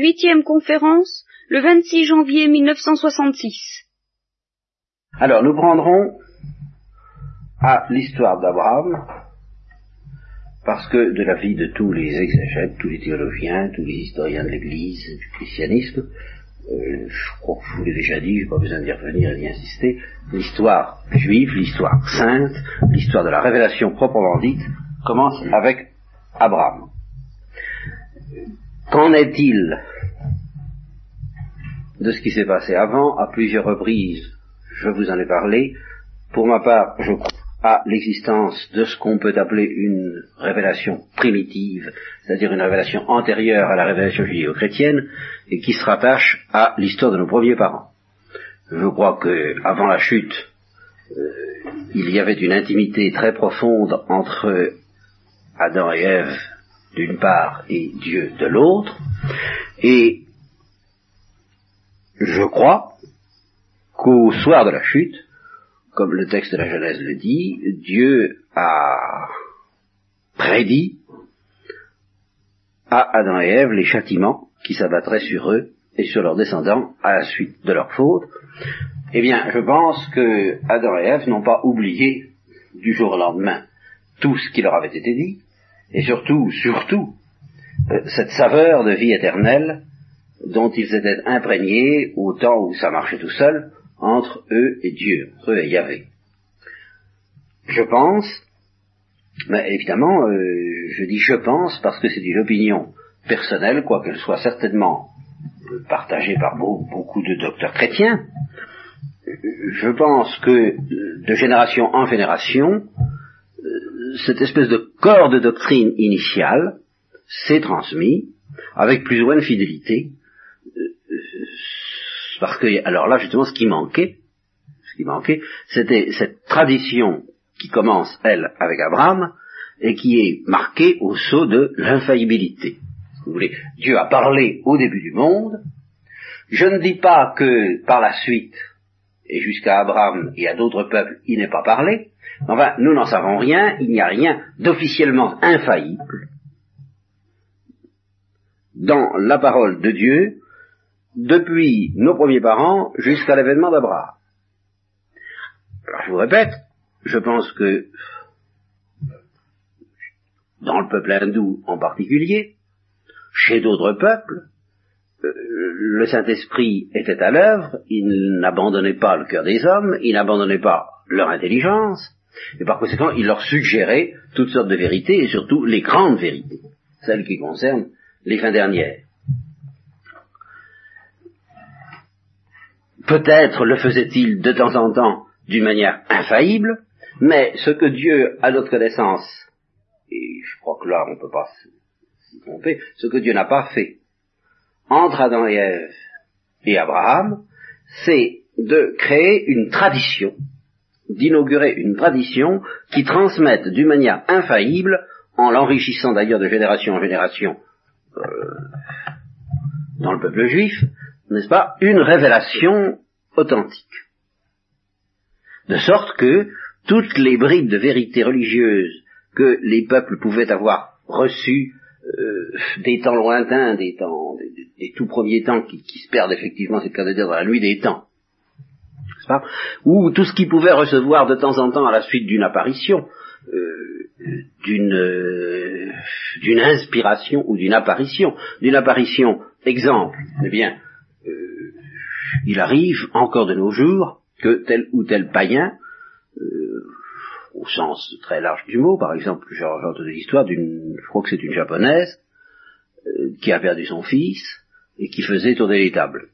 huitième conférence, le 26 janvier 1966. Alors, nous prendrons à l'histoire d'Abraham, parce que de la vie de tous les exégètes, tous les théologiens, tous les historiens de l'Église, du christianisme, euh, je crois que je vous l'ai déjà dit, je n'ai pas besoin d'y revenir et d'y insister, l'histoire juive, l'histoire sainte, l'histoire de la révélation proprement dite, commence avec Abraham. Qu'en est-il de ce qui s'est passé avant À plusieurs reprises, je vous en ai parlé. Pour ma part, je crois à l'existence de ce qu'on peut appeler une révélation primitive, c'est-à-dire une révélation antérieure à la révélation judéo-chrétienne, et qui se rattache à l'histoire de nos premiers parents. Je crois que avant la chute, euh, il y avait une intimité très profonde entre Adam et Ève d'une part et Dieu de l'autre, et je crois qu'au soir de la chute, comme le texte de la Genèse le dit, Dieu a prédit à Adam et Ève les châtiments qui s'abattraient sur eux et sur leurs descendants à la suite de leur faute. Eh bien, je pense que Adam et Ève n'ont pas oublié du jour au lendemain tout ce qui leur avait été dit, et surtout, surtout, euh, cette saveur de vie éternelle dont ils étaient imprégnés au temps où ça marchait tout seul, entre eux et Dieu, entre eux et Yahvé. Je pense, mais évidemment, euh, je dis je pense parce que c'est une opinion personnelle, quoiqu'elle soit certainement partagée par beaucoup de docteurs chrétiens, je pense que de génération en génération, cette espèce de corps de doctrine initiale s'est transmis avec plus ou moins de fidélité, euh, parce que, alors là, justement, ce qui manquait, ce qui manquait, c'était cette tradition qui commence, elle, avec Abraham, et qui est marquée au sceau de l'infaillibilité. Vous voulez, Dieu a parlé au début du monde. Je ne dis pas que par la suite, et jusqu'à Abraham et à d'autres peuples, il n'est pas parlé, Enfin, nous n'en savons rien, il n'y a rien d'officiellement infaillible dans la parole de Dieu depuis nos premiers parents jusqu'à l'événement d'Abraham. Alors je vous répète, je pense que dans le peuple hindou en particulier, chez d'autres peuples, euh, le Saint-Esprit était à l'œuvre, il n'abandonnait pas le cœur des hommes, il n'abandonnait pas leur intelligence, et par conséquent, il leur suggérait toutes sortes de vérités, et surtout les grandes vérités, celles qui concernent les fins dernières. Peut-être le faisait-il de temps en temps d'une manière infaillible, mais ce que Dieu, à notre connaissance, et je crois que là on ne peut pas s'y tromper, ce que Dieu n'a pas fait entre Adam et Ève et Abraham, c'est de créer une tradition d'inaugurer une tradition qui transmette d'une manière infaillible, en l'enrichissant d'ailleurs de génération en génération euh, dans le peuple juif, n'est-ce pas, une révélation authentique. De sorte que toutes les bribes de vérité religieuse que les peuples pouvaient avoir reçues euh, des temps lointains, des temps, des, tout premiers temps qui, se perdent effectivement, c'est le cas de dire dans la nuit des temps, ou tout ce qu'il pouvait recevoir de temps en temps à la suite d'une apparition, euh, d'une euh, d'une inspiration ou d'une apparition, d'une apparition. Exemple, eh bien, euh, il arrive encore de nos jours que tel ou tel païen, au sens très large du mot, par exemple, j'ai entendu l'histoire d'une, je crois que c'est une japonaise, qui a perdu son fils et qui faisait tourner les tables.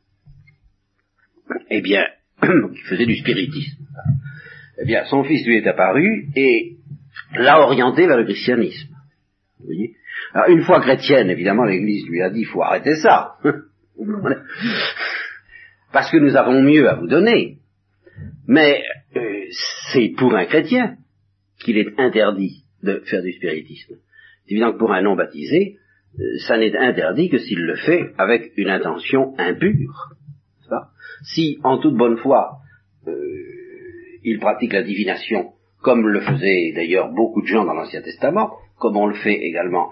Eh bien, qui faisait du spiritisme. Eh bien, son fils lui est apparu et l'a orienté vers le christianisme. Vous voyez? Alors, une fois chrétienne, évidemment, l'Église lui a dit, il faut arrêter ça. Parce que nous avons mieux à vous donner. Mais euh, c'est pour un chrétien qu'il est interdit de faire du spiritisme. C'est évident que pour un non baptisé, euh, ça n'est interdit que s'il le fait avec une intention impure. Si, en toute bonne foi, euh, il pratique la divination, comme le faisaient d'ailleurs beaucoup de gens dans l'Ancien Testament, comme on le fait également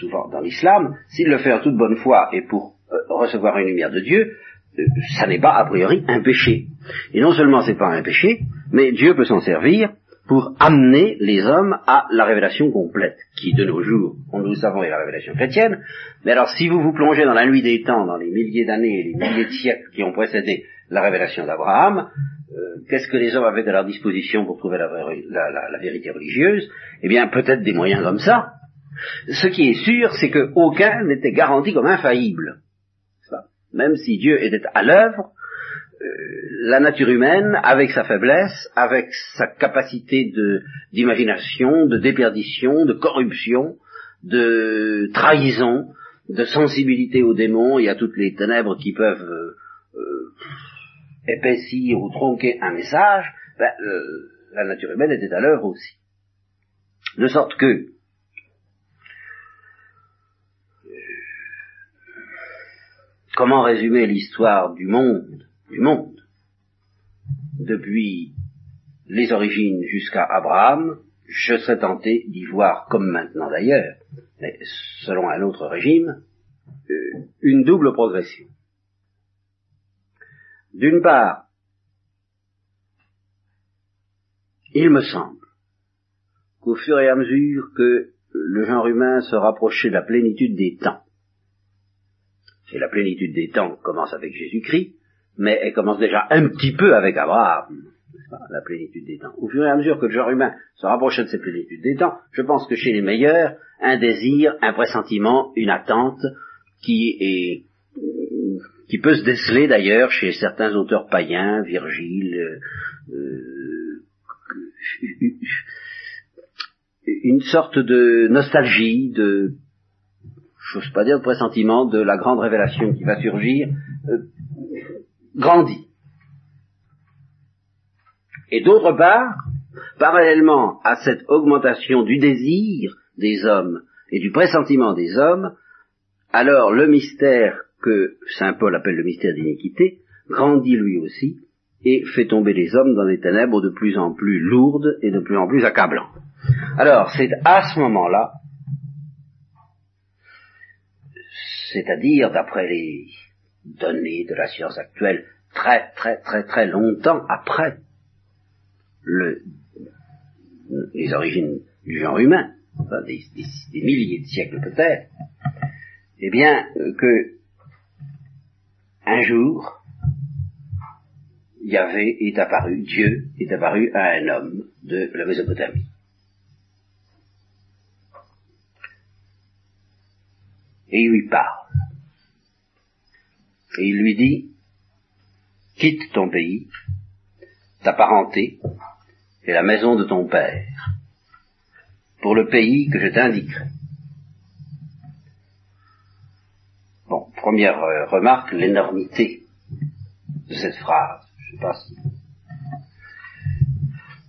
souvent dans l'islam, s'il le fait en toute bonne foi et pour euh, recevoir une lumière de Dieu, euh, ça n'est pas a priori un péché. Et non seulement c'est pas un péché, mais Dieu peut s'en servir pour amener les hommes à la révélation complète, qui de nos jours, on nous le savons, est la révélation chrétienne. Mais alors, si vous vous plongez dans la nuit des temps, dans les milliers d'années et les milliers de siècles qui ont précédé la révélation d'Abraham, euh, qu'est-ce que les hommes avaient à leur disposition pour trouver la, la vérité religieuse? Eh bien, peut-être des moyens comme ça. Ce qui est sûr, c'est qu'aucun n'était garanti comme infaillible. Même si Dieu était à l'œuvre, la nature humaine, avec sa faiblesse, avec sa capacité d'imagination, de, déperdition, de corruption, de trahison, de sensibilité aux démons. Et à toutes les ténèbres qui peuvent euh, euh, épaissir ou tronquer un message, ben, la nature humaine était à l'œuvre aussi. De sorte que comment résumer l'histoire du monde? Du monde. Depuis les origines jusqu'à Abraham, je serais tenté d'y voir, comme maintenant d'ailleurs, mais selon un autre régime, euh, une double progression. D'une part, il me semble qu'au fur et à mesure que le genre humain se rapprochait de la plénitude des temps, et la plénitude des temps commence avec Jésus-Christ, mais elle commence déjà un petit peu avec Abraham, la plénitude des temps. Au fur et à mesure que le genre humain se rapprochait de cette plénitude des temps, je pense que chez les meilleurs, un désir, un pressentiment, une attente qui est qui peut se déceler d'ailleurs chez certains auteurs païens, Virgile, euh, une sorte de nostalgie, de, j'ose pas dire de pressentiment, de la grande révélation qui va surgir, euh, grandit. Et d'autre part, parallèlement à cette augmentation du désir des hommes et du pressentiment des hommes, alors le mystère que Saint Paul appelle le mystère d'iniquité grandit lui aussi et fait tomber les hommes dans des ténèbres de plus en plus lourdes et de plus en plus accablantes. Alors c'est à ce moment-là, c'est-à-dire d'après les données de la science actuelle très très très très longtemps après le, les origines du genre humain, des, milliers de siècles peut-être, eh bien que un jour, Yahvé est apparu, Dieu est apparu à un homme de la Mésopotamie. Et il lui parle. Et il lui dit, quitte ton pays, ta parenté et la maison de ton père, pour le pays que je t'indiquerai. Bon, première euh, remarque, l'énormité de cette phrase. Je sais pas si...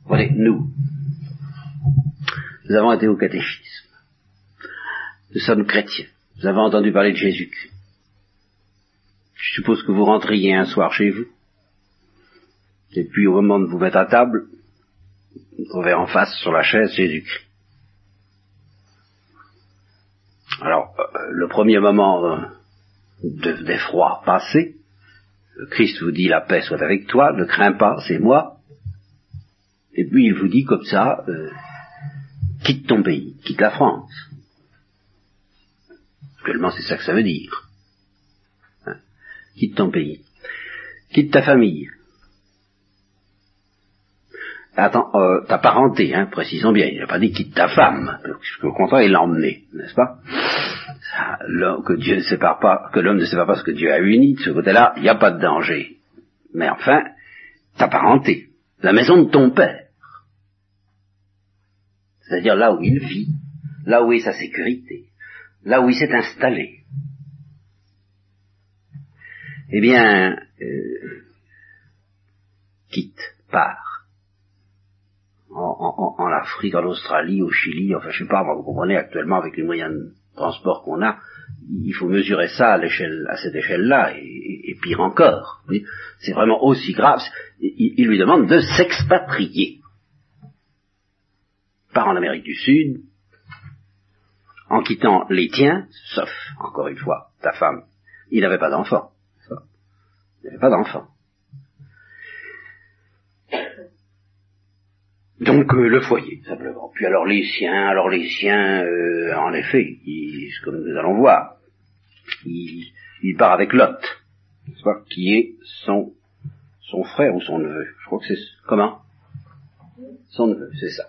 Voyez, nous, nous avons été au catéchisme. Nous sommes chrétiens. Nous avons entendu parler de Jésus-Christ. Je suppose que vous rentriez un soir chez vous. Et puis au moment de vous mettre à table, vous trouvez en face sur la chaise Jésus-Christ. Alors, euh, le premier moment euh, d'effroi passé, Christ vous dit la paix soit avec toi, ne crains pas, c'est moi. Et puis il vous dit comme ça, euh, quitte ton pays, quitte la France. Actuellement c'est ça que ça veut dire quitte ton pays, quitte ta famille. Attends, euh, ta parenté, hein, précisons bien, il n'a pas dit quitte ta femme, au contraire il l'a emmené, n'est-ce pas? Que Dieu ne sépare pas, que l'homme ne sépare pas ce que Dieu a uni, de ce côté-là, il n'y a pas de danger. Mais enfin, ta parenté, la maison de ton père, c'est-à-dire là où il vit, là où est sa sécurité, là où il s'est installé, eh bien, euh, quitte, part. En, Afrique, en Australie, au Chili, enfin je sais pas, vous comprenez actuellement avec les moyens de transport qu'on a, il faut mesurer ça à l'échelle, à cette échelle-là, et, pire encore. C'est vraiment aussi grave. Il, il lui demande de s'expatrier. Part en Amérique du Sud, en quittant les tiens, sauf, encore une fois, ta femme il n'avait pas d'enfant. Il n'avait pas d'enfant. Donc euh, le foyer, simplement. Puis alors les siens, alors les siens, euh, en effet, comme nous allons voir, il, part avec Lot, qui est son, son frère ou son neveu. Je crois que c'est comment? Son neveu, c'est ça.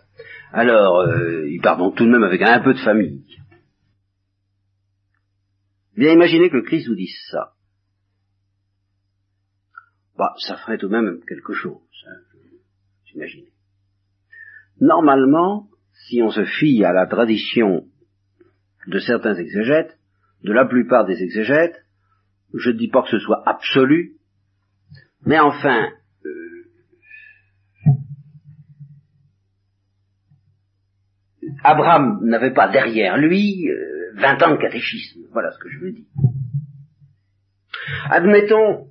Alors, euh, il part donc tout de même avec un peu de famille. Bien imaginez que le Christ vous dise ça. Bah, ça ferait tout de même quelque chose, hein, j'imagine. Normalement, si on se fie à la tradition de certains exégètes, de la plupart des exégètes, je ne dis pas que ce soit absolu, mais enfin, euh, Abraham n'avait pas derrière lui euh, vingt 20 ans de catéchisme, voilà ce que je veux dire. Admettons,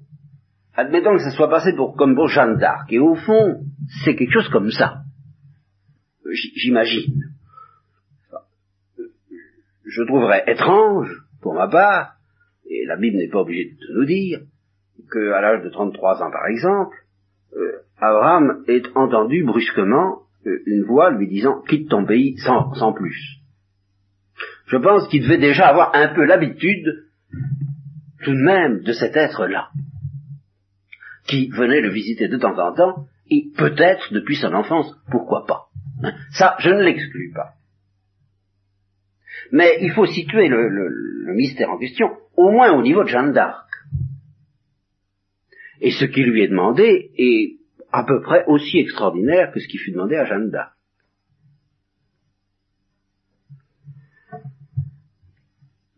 admettons que ça soit passé pour comme pour Jeanne d'Arc, et au fond, c'est quelque chose comme ça j'imagine. Je trouverais étrange, pour ma part, et la Bible n'est pas obligée de nous dire, qu'à l'âge de 33 ans par exemple, euh, Abraham ait entendu brusquement euh, une voix lui disant quitte ton pays sans plus. Je pense qu'il devait déjà avoir un peu l'habitude tout de même de cet être-là, qui venait le visiter de temps en temps, et peut-être depuis son enfance, pourquoi pas. Ça, je ne l'exclus pas. Mais il faut situer le, mystère en question, au moins au niveau de Jeanne d'Arc. Et ce qui lui est demandé est à peu près aussi extraordinaire que ce qui fut demandé à Jeanne d'Arc.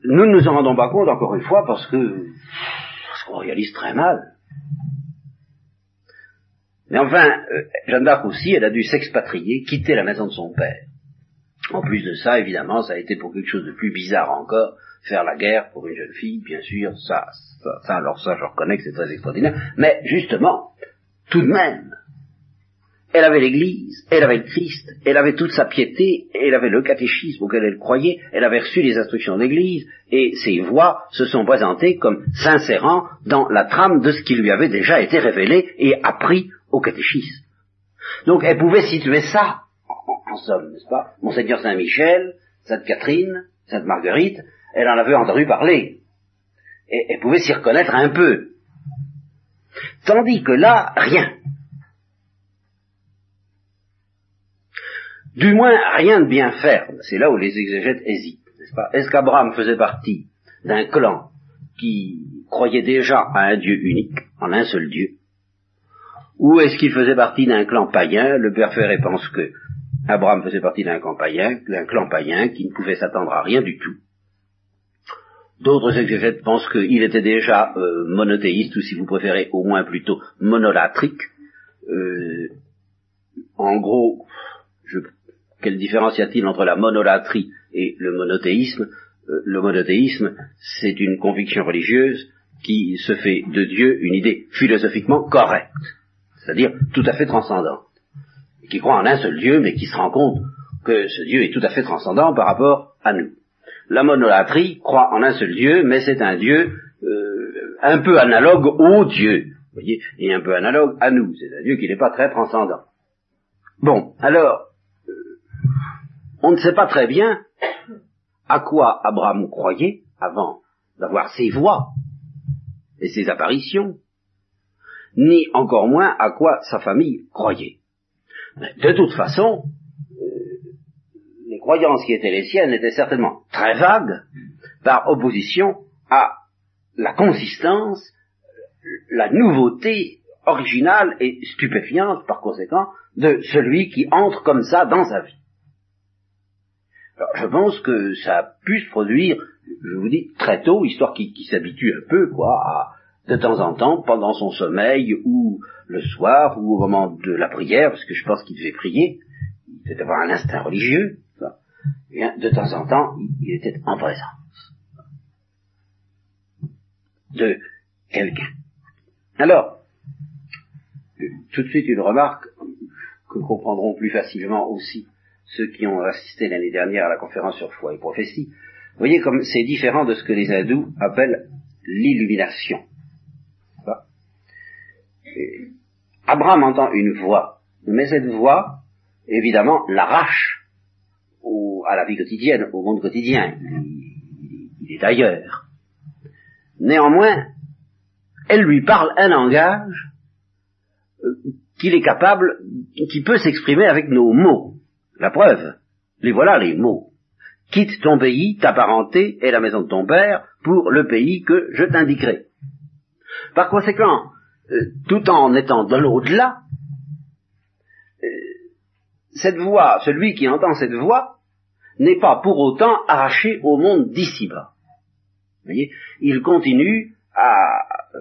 Nous ne nous en rendons pas compte, encore une fois, parce que parce qu'on réalise très mal. Mais enfin, euh, Jeanne d'Arc aussi, elle a dû s'expatrier, quitter la maison de son père. En plus de ça, évidemment, ça a été pour quelque chose de plus bizarre encore, faire la guerre pour une jeune fille, bien sûr, ça, ça, alors ça, je reconnais que c'est très extraordinaire. Mais justement, tout de même, elle avait l'Église, elle avait le Christ, elle avait toute sa piété, elle avait le catéchisme auquel elle croyait, elle avait reçu les instructions de l'Église, et ses voix se sont présentées comme s'insérant dans la trame de ce qui lui avait déjà été révélé et appris au catéchisme. Donc elle pouvait situer ça, en, somme, n'est-ce pas? Monseigneur Saint-Michel, Sainte Catherine, Sainte Marguerite, elle en avait entendu parler. Et elle pouvait s'y reconnaître un peu. Tandis que là, rien. Du moins, rien de bien ferme. C'est là où les exégètes hésitent, n'est-ce pas? Est-ce qu'Abraham faisait partie d'un clan qui croyait déjà à un Dieu unique, en un seul Dieu? Ou est-ce qu'il faisait partie d'un clan païen? Le père Ferré pense que Abraham faisait partie d'un clan païen, d'un clan païen qui ne pouvait s'attendre à rien du tout. D'autres exégètes pensent qu'il était déjà euh, monothéiste, ou si vous préférez, au moins plutôt monolatrique. Euh, en gros, quelle différence y a-t-il entre la monolatrie et le monothéisme? Euh, Le monothéisme, c'est une conviction religieuse qui se fait de Dieu une idée philosophiquement correcte c'est-à-dire tout à fait transcendante, qui croit en un seul Dieu, mais qui se rend compte que ce Dieu est tout à fait transcendant par rapport à nous. La monolatrie croit en un seul Dieu, mais c'est un Dieu euh, un peu analogue au Dieu, vous voyez, et un peu analogue à nous. C'est un Dieu qui n'est pas très transcendant. Bon, alors, euh, on ne sait pas très bien à quoi Abraham croyait avant d'avoir ses voix et ses apparitions, ni encore moins à quoi sa famille croyait. de toute façon, euh, les croyances qui étaient les siennes étaient certainement très vagues par opposition à la consistance, la nouveauté originale et stupéfiante par conséquent de celui qui entre comme ça dans sa vie. Alors, je pense que ça a pu se produire, je vous dis, très tôt, histoire qu'il s'habitue un peu, quoi, à, de temps en temps, pendant son sommeil, ou le soir, ou au moment de la prière, parce que je pense qu'il devait prier, il devait avoir un instinct religieux, de temps en temps, il était en présence de quelqu'un. Alors, tout de suite une remarque que comprendront plus facilement aussi ceux qui ont assisté l'année dernière à la conférence sur foi et prophétie. Vous voyez comme c'est différent de ce que les hindous appellent l'illumination. Abraham entend une voix, mais cette voix, évidemment, l'arrache à la vie quotidienne, au monde quotidien. Il, est ailleurs. Néanmoins, elle lui parle un langage euh, qu'il est capable, qui peut s'exprimer avec nos mots. La preuve, les voilà les mots. Quitte ton pays, ta parenté et la maison de ton père pour le pays que je t'indiquerai. Par conséquent, tout en étant de l'au-delà, euh, cette voix, celui qui entend cette voix, n'est pas pour autant arraché au monde d'ici-bas. voyez, il continue à euh,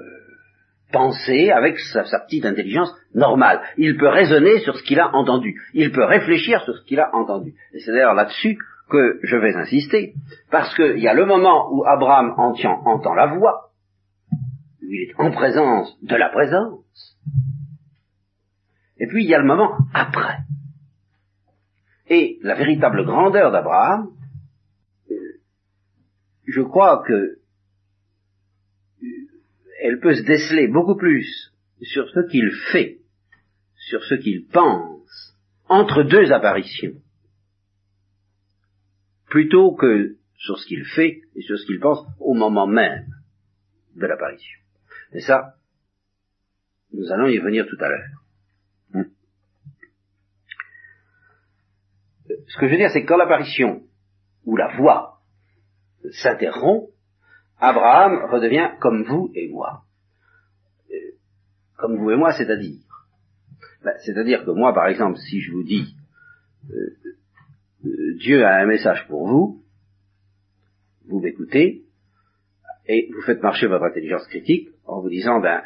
penser avec sa, petite intelligence normale. Il peut raisonner sur ce qu'il a entendu. Il peut réfléchir sur ce qu'il a entendu. Et c'est d'ailleurs là-dessus que je vais insister, parce qu'il y a le moment où Abraham entend la voix, il est en présence de la présence. Et puis il y a le moment après. Et la véritable grandeur d'Abraham, je crois que euh, elle peut se déceler beaucoup plus sur ce qu'il fait, sur ce qu'il pense, entre deux apparitions, plutôt que sur ce qu'il fait et sur ce qu'il pense au moment même de l'apparition. Et ça, nous allons y venir tout à l'heure. Hmm. Ce que je veux dire, c'est que quand l'apparition ou la voix s'interrompt, Abraham redevient comme vous et moi. Euh, comme vous et moi, c'est-à-dire ben, C'est-à-dire que moi, par exemple, si je vous dis euh, euh, Dieu a un message pour vous, vous m'écoutez, et vous faites marcher votre intelligence critique en vous disant, ben,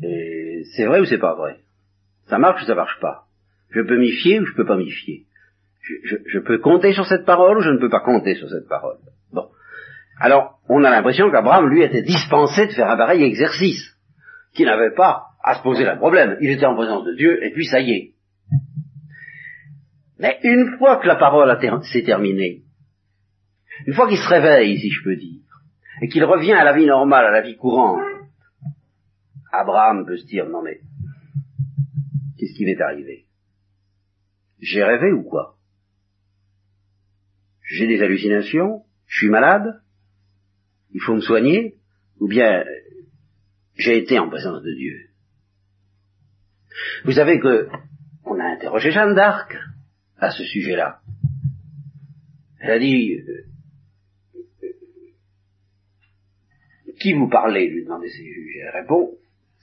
c'est vrai ou c'est pas vrai? Ça marche ou ça marche pas? Je peux m'y fier ou je peux pas m'y fier? Je, peux compter sur cette parole ou je ne peux pas compter sur cette parole? Bon. Alors, on a l'impression qu'Abraham, lui, était dispensé de faire un pareil exercice, qu'il n'avait pas à se poser le problème. Il était en présence de Dieu, et puis ça y est. Mais une fois que la parole s'est terminée, une fois qu'il se réveille, si je peux dire, et qu'il revient à la vie normale, à la vie courante, Abraham peut se dire, non mais, qu'est-ce qui m'est arrivé? J'ai rêvé ou quoi? J'ai des hallucinations? Je suis malade? Il faut me soigner? Ou bien, j'ai été en présence de Dieu? Vous savez que, on a interrogé Jeanne d'Arc à ce sujet-là. Elle a dit, euh, Qui vous parlait lui demandait ses juges? Elle répond,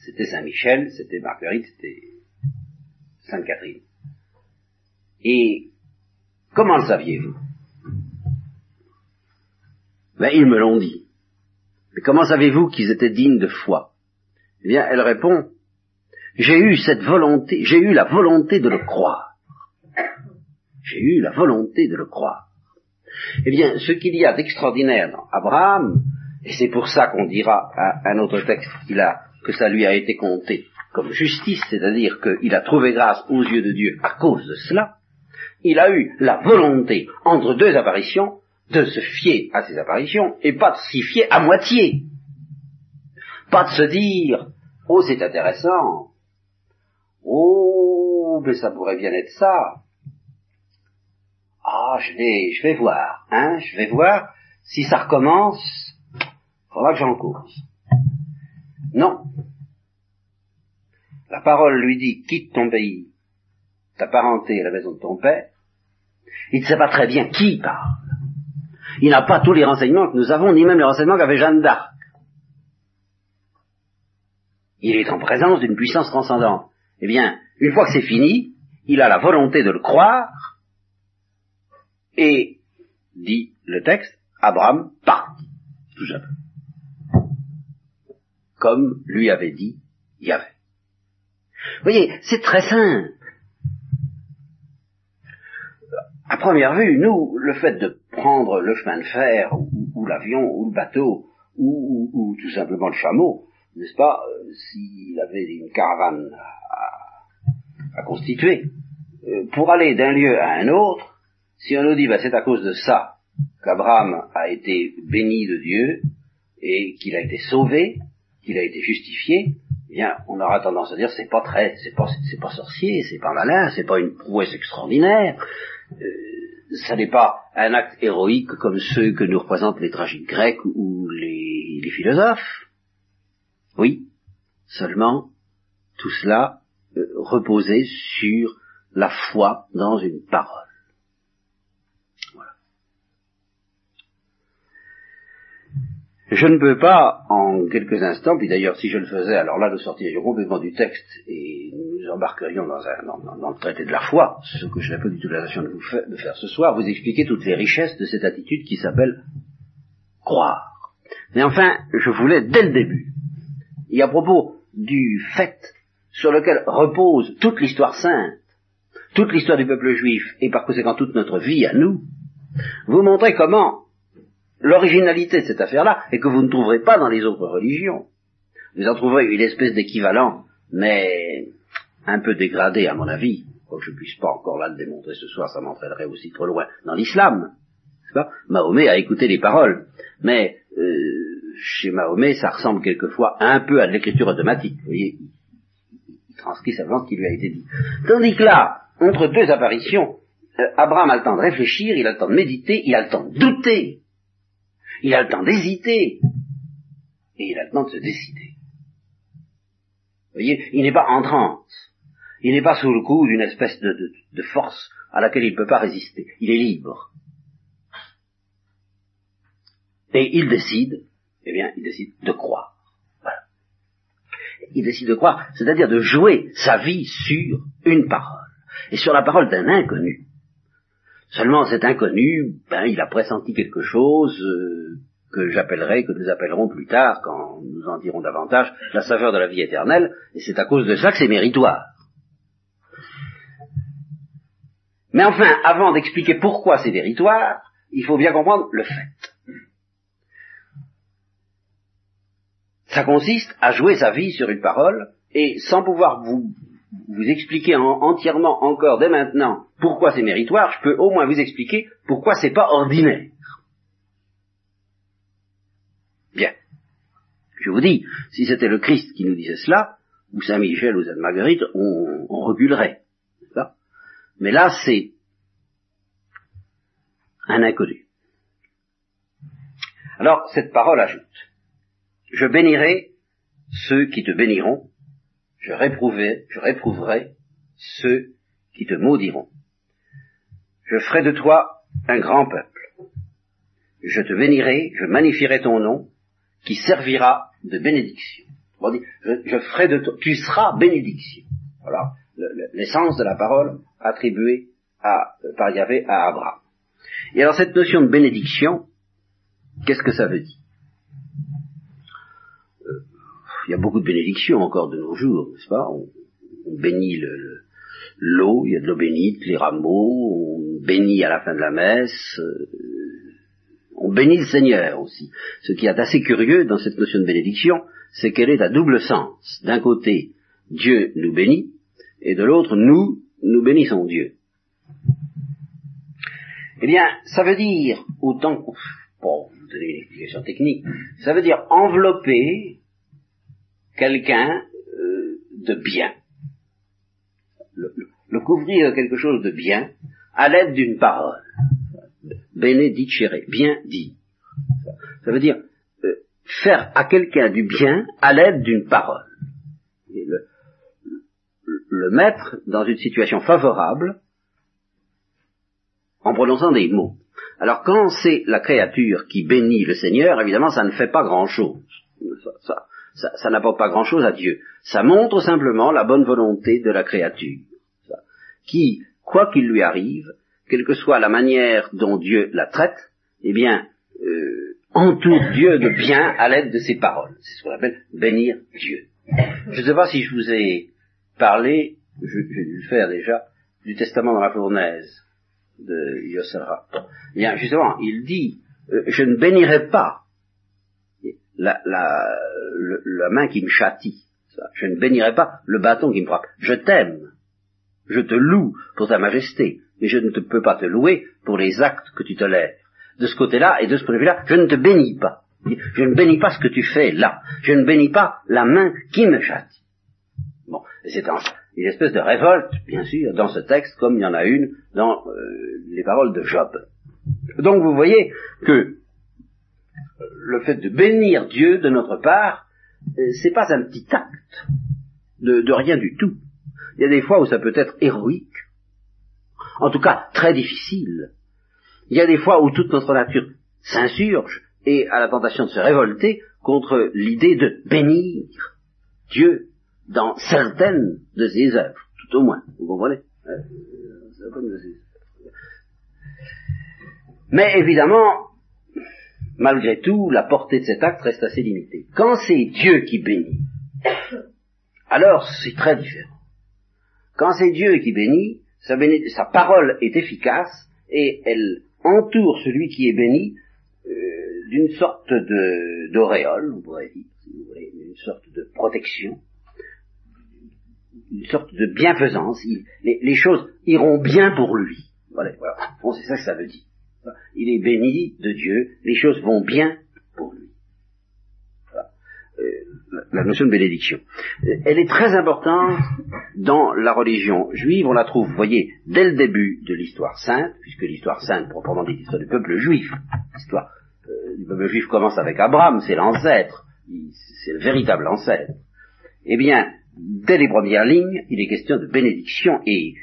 c'était Saint-Michel, c'était Marguerite, c'était Sainte-Catherine. Et comment le saviez-vous? Ben, ils me l'ont dit. Mais comment savez-vous qu'ils étaient dignes de foi? Eh bien, elle répond, j'ai eu cette volonté, j'ai eu la volonté de le croire. J'ai eu la volonté de le croire. Eh bien, ce qu'il y a d'extraordinaire dans Abraham, et c'est pour ça qu'on dira un autre texte qu'il a, que ça lui a été compté comme justice, c'est-à-dire qu'il a trouvé grâce aux yeux de Dieu à cause de cela. Il a eu la volonté, entre deux apparitions, de se fier à ces apparitions et pas de s'y fier à moitié. Pas de se dire, oh c'est intéressant, oh mais ça pourrait bien être ça. Ah, je vais, je vais voir, hein, je vais voir si ça recommence faudra que j'en cause. Non. La parole lui dit, quitte ton pays, ta parenté et la maison de ton père. Il ne sait pas très bien qui parle. Il n'a pas tous les renseignements que nous avons, ni même les renseignements qu'avait Jeanne d'Arc. Il est en présence d'une puissance transcendante. Eh bien, une fois que c'est fini, il a la volonté de le croire, et, dit le texte, Abraham part. Tout simplement comme lui avait dit Yahvé. Vous voyez, c'est très simple. À première vue, nous, le fait de prendre le chemin de fer, ou, l'avion, ou le bateau, ou, tout simplement le chameau, n'est-ce pas, euh, s'il avait une caravane à, constituer, euh, pour aller d'un lieu à un autre, si on nous dit, bah, c'est à cause de ça qu'Abraham a été béni de Dieu, et qu'il a été sauvé, qu'il a été justifié, eh bien, on aura tendance à dire c'est pas très, c'est pas, pas sorcier, c'est pas malin, c'est pas une prouesse extraordinaire, euh, ça n'est pas un acte héroïque comme ceux que nous représentent les tragiques grecs ou les, les philosophes. Oui, seulement tout cela euh, reposait sur la foi dans une parole. Je ne peux pas, en quelques instants, puis d'ailleurs si je le faisais, alors là nous sortirions complètement du texte et nous embarquerions dans, un, dans, le traité de la foi, ce que je n'ai pas du tout l'intention de, vous de faire ce soir, vous expliquer toutes les richesses de cette attitude qui s'appelle croire. Mais enfin, je voulais dès le début, et à propos du fait sur lequel repose toute l'histoire sainte, toute l'histoire du peuple juif, et par conséquent toute notre vie à nous, vous montrer comment l'originalité de cette affaire-là est que vous ne trouverez pas dans les autres religions. Vous en trouverez une espèce d'équivalent, mais un peu dégradé à mon avis. Quoique je ne puisse pas encore là le démontrer ce soir, ça m'entraînerait aussi trop loin. Dans l'islam, Mahomet a écouté les paroles, mais euh, chez Mahomet, ça ressemble quelquefois un peu à de l'écriture automatique. Vous voyez, il transcrit simplement ce qui lui a été dit. Tandis que là, entre deux apparitions, euh, Abraham a le temps de réfléchir, il a le temps de méditer, il a le temps de douter. Il a le temps d'hésiter. Et il a le temps de se décider. Vous voyez, il n'est pas en transe. Il n'est pas sous le coup d'une espèce de, force à laquelle il ne peut pas résister. Il est libre. Et il décide, eh bien, il décide de croire. Voilà. Il décide de croire, c'est-à-dire de jouer sa vie sur une parole. Et sur la parole d'un inconnu. Seulement cet inconnu, ben, il a pressenti quelque chose euh, que j'appellerai, que nous appellerons plus tard, quand nous en dirons davantage, la saveur de la vie éternelle, et c'est à cause de ça que c'est méritoire. Mais enfin, avant d'expliquer pourquoi c'est méritoire, il faut bien comprendre le fait. Ça consiste à jouer sa vie sur une parole, et sans pouvoir vous vous expliquer entièrement encore dès maintenant pourquoi c'est méritoire, je peux au moins vous expliquer pourquoi c'est pas ordinaire. Bien. Je vous dis, si c'était le Christ qui nous disait cela, ou Saint Michel ou Sainte Marguerite, on, on reculerait. Mais là, c'est un inconnu. Alors, cette parole ajoute, je bénirai ceux qui te béniront, je réprouverai, je réprouverai ceux qui te maudiront. Je ferai de toi un grand peuple. Je te bénirai, je magnifierai ton nom, qui servira de bénédiction. je, ferai de toi, tu seras bénédiction. Voilà l'essence de la parole attribuée par Yahvé à Abraham. Et alors cette notion de bénédiction, qu'est-ce que ça veut dire? Il y a beaucoup de bénédictions encore de nos jours, n'est-ce pas? On, bénit l'eau, il y a de l'eau bénite, les rameaux, on bénit à la fin de la messe, euh, on bénit le Seigneur aussi. Ce qui est assez curieux dans cette notion de bénédiction, c'est qu'elle est à double sens. D'un côté, Dieu nous bénit, et de l'autre, nous, nous bénissons Dieu. Eh bien, ça veut dire, autant, pour vous donner une explication technique, ça veut dire envelopper quelqu'un euh, de bien. Le, couvrir quelque chose de bien à l'aide d'une parole. Bénédicere, bien dit. Ça veut dire euh, faire à quelqu'un du bien à l'aide d'une parole. le, mettre dans une situation favorable en prononçant des mots. Alors quand c'est la créature qui bénit le Seigneur, évidemment ça ne fait pas grand-chose. N'apporte pas grand-chose à Dieu. Ça montre simplement la bonne volonté de la créature, qui, quoi qu'il lui arrive, quelle que soit la manière dont Dieu la traite, eh bien, euh, entoure Dieu de bien à l'aide de ses paroles. C'est ce qu'on appelle bénir Dieu. Je ne sais pas si je vous ai parlé, j'ai dû le faire déjà, du testament dans la fournaise de Yosera. Bien, justement, il dit, euh, je ne bénirai pas la, main qui me châtie. Je ne bénirai pas le bâton qui me frappe. Je t'aime. Je te loue pour ta majesté, mais je ne peux pas te louer pour les actes que tu tolères. De ce côté-là et de ce point de vue-là, je ne te bénis pas. Je ne bénis pas ce que tu fais là. Je ne bénis pas la main qui me châtie. Bon, c'est une espèce de révolte, bien sûr, dans ce texte, comme il y en a une dans euh, les paroles de Job. Donc vous voyez que le fait de bénir Dieu de notre part, euh, c'est pas un petit acte de, de rien du tout. Il y a des fois où ça peut être héroïque, en tout cas très difficile. Il y a des fois où toute notre nature s'insurge et a la tentation de se révolter contre l'idée de bénir Dieu dans certaines de ses œuvres, tout au moins, vous comprenez? Mais évidemment, malgré tout, la portée de cet acte reste assez limitée. Quand c'est Dieu qui bénit, alors c'est très différent. Quand c'est Dieu qui bénit, sa, parole est efficace et elle entoure celui qui est béni euh, d'une sorte d'auréole, on pourrait dire, si une sorte de protection, une sorte de bienfaisance. les, choses iront bien pour lui. Voilà, c'est ça que ça veut dire. Il est béni de Dieu, les choses vont bien pour lui. Euh, la notion de bénédiction. Euh, elle est très importante dans la religion juive, on la trouve, vous voyez, dès le début de l'histoire sainte, puisque l'histoire sainte, proprement dit, l'histoire du peuple juif, l'histoire euh, du peuple juif commence avec Abraham, c'est l'ancêtre, c'est le véritable ancêtre. Eh bien, dès les premières lignes, il est question de bénédiction et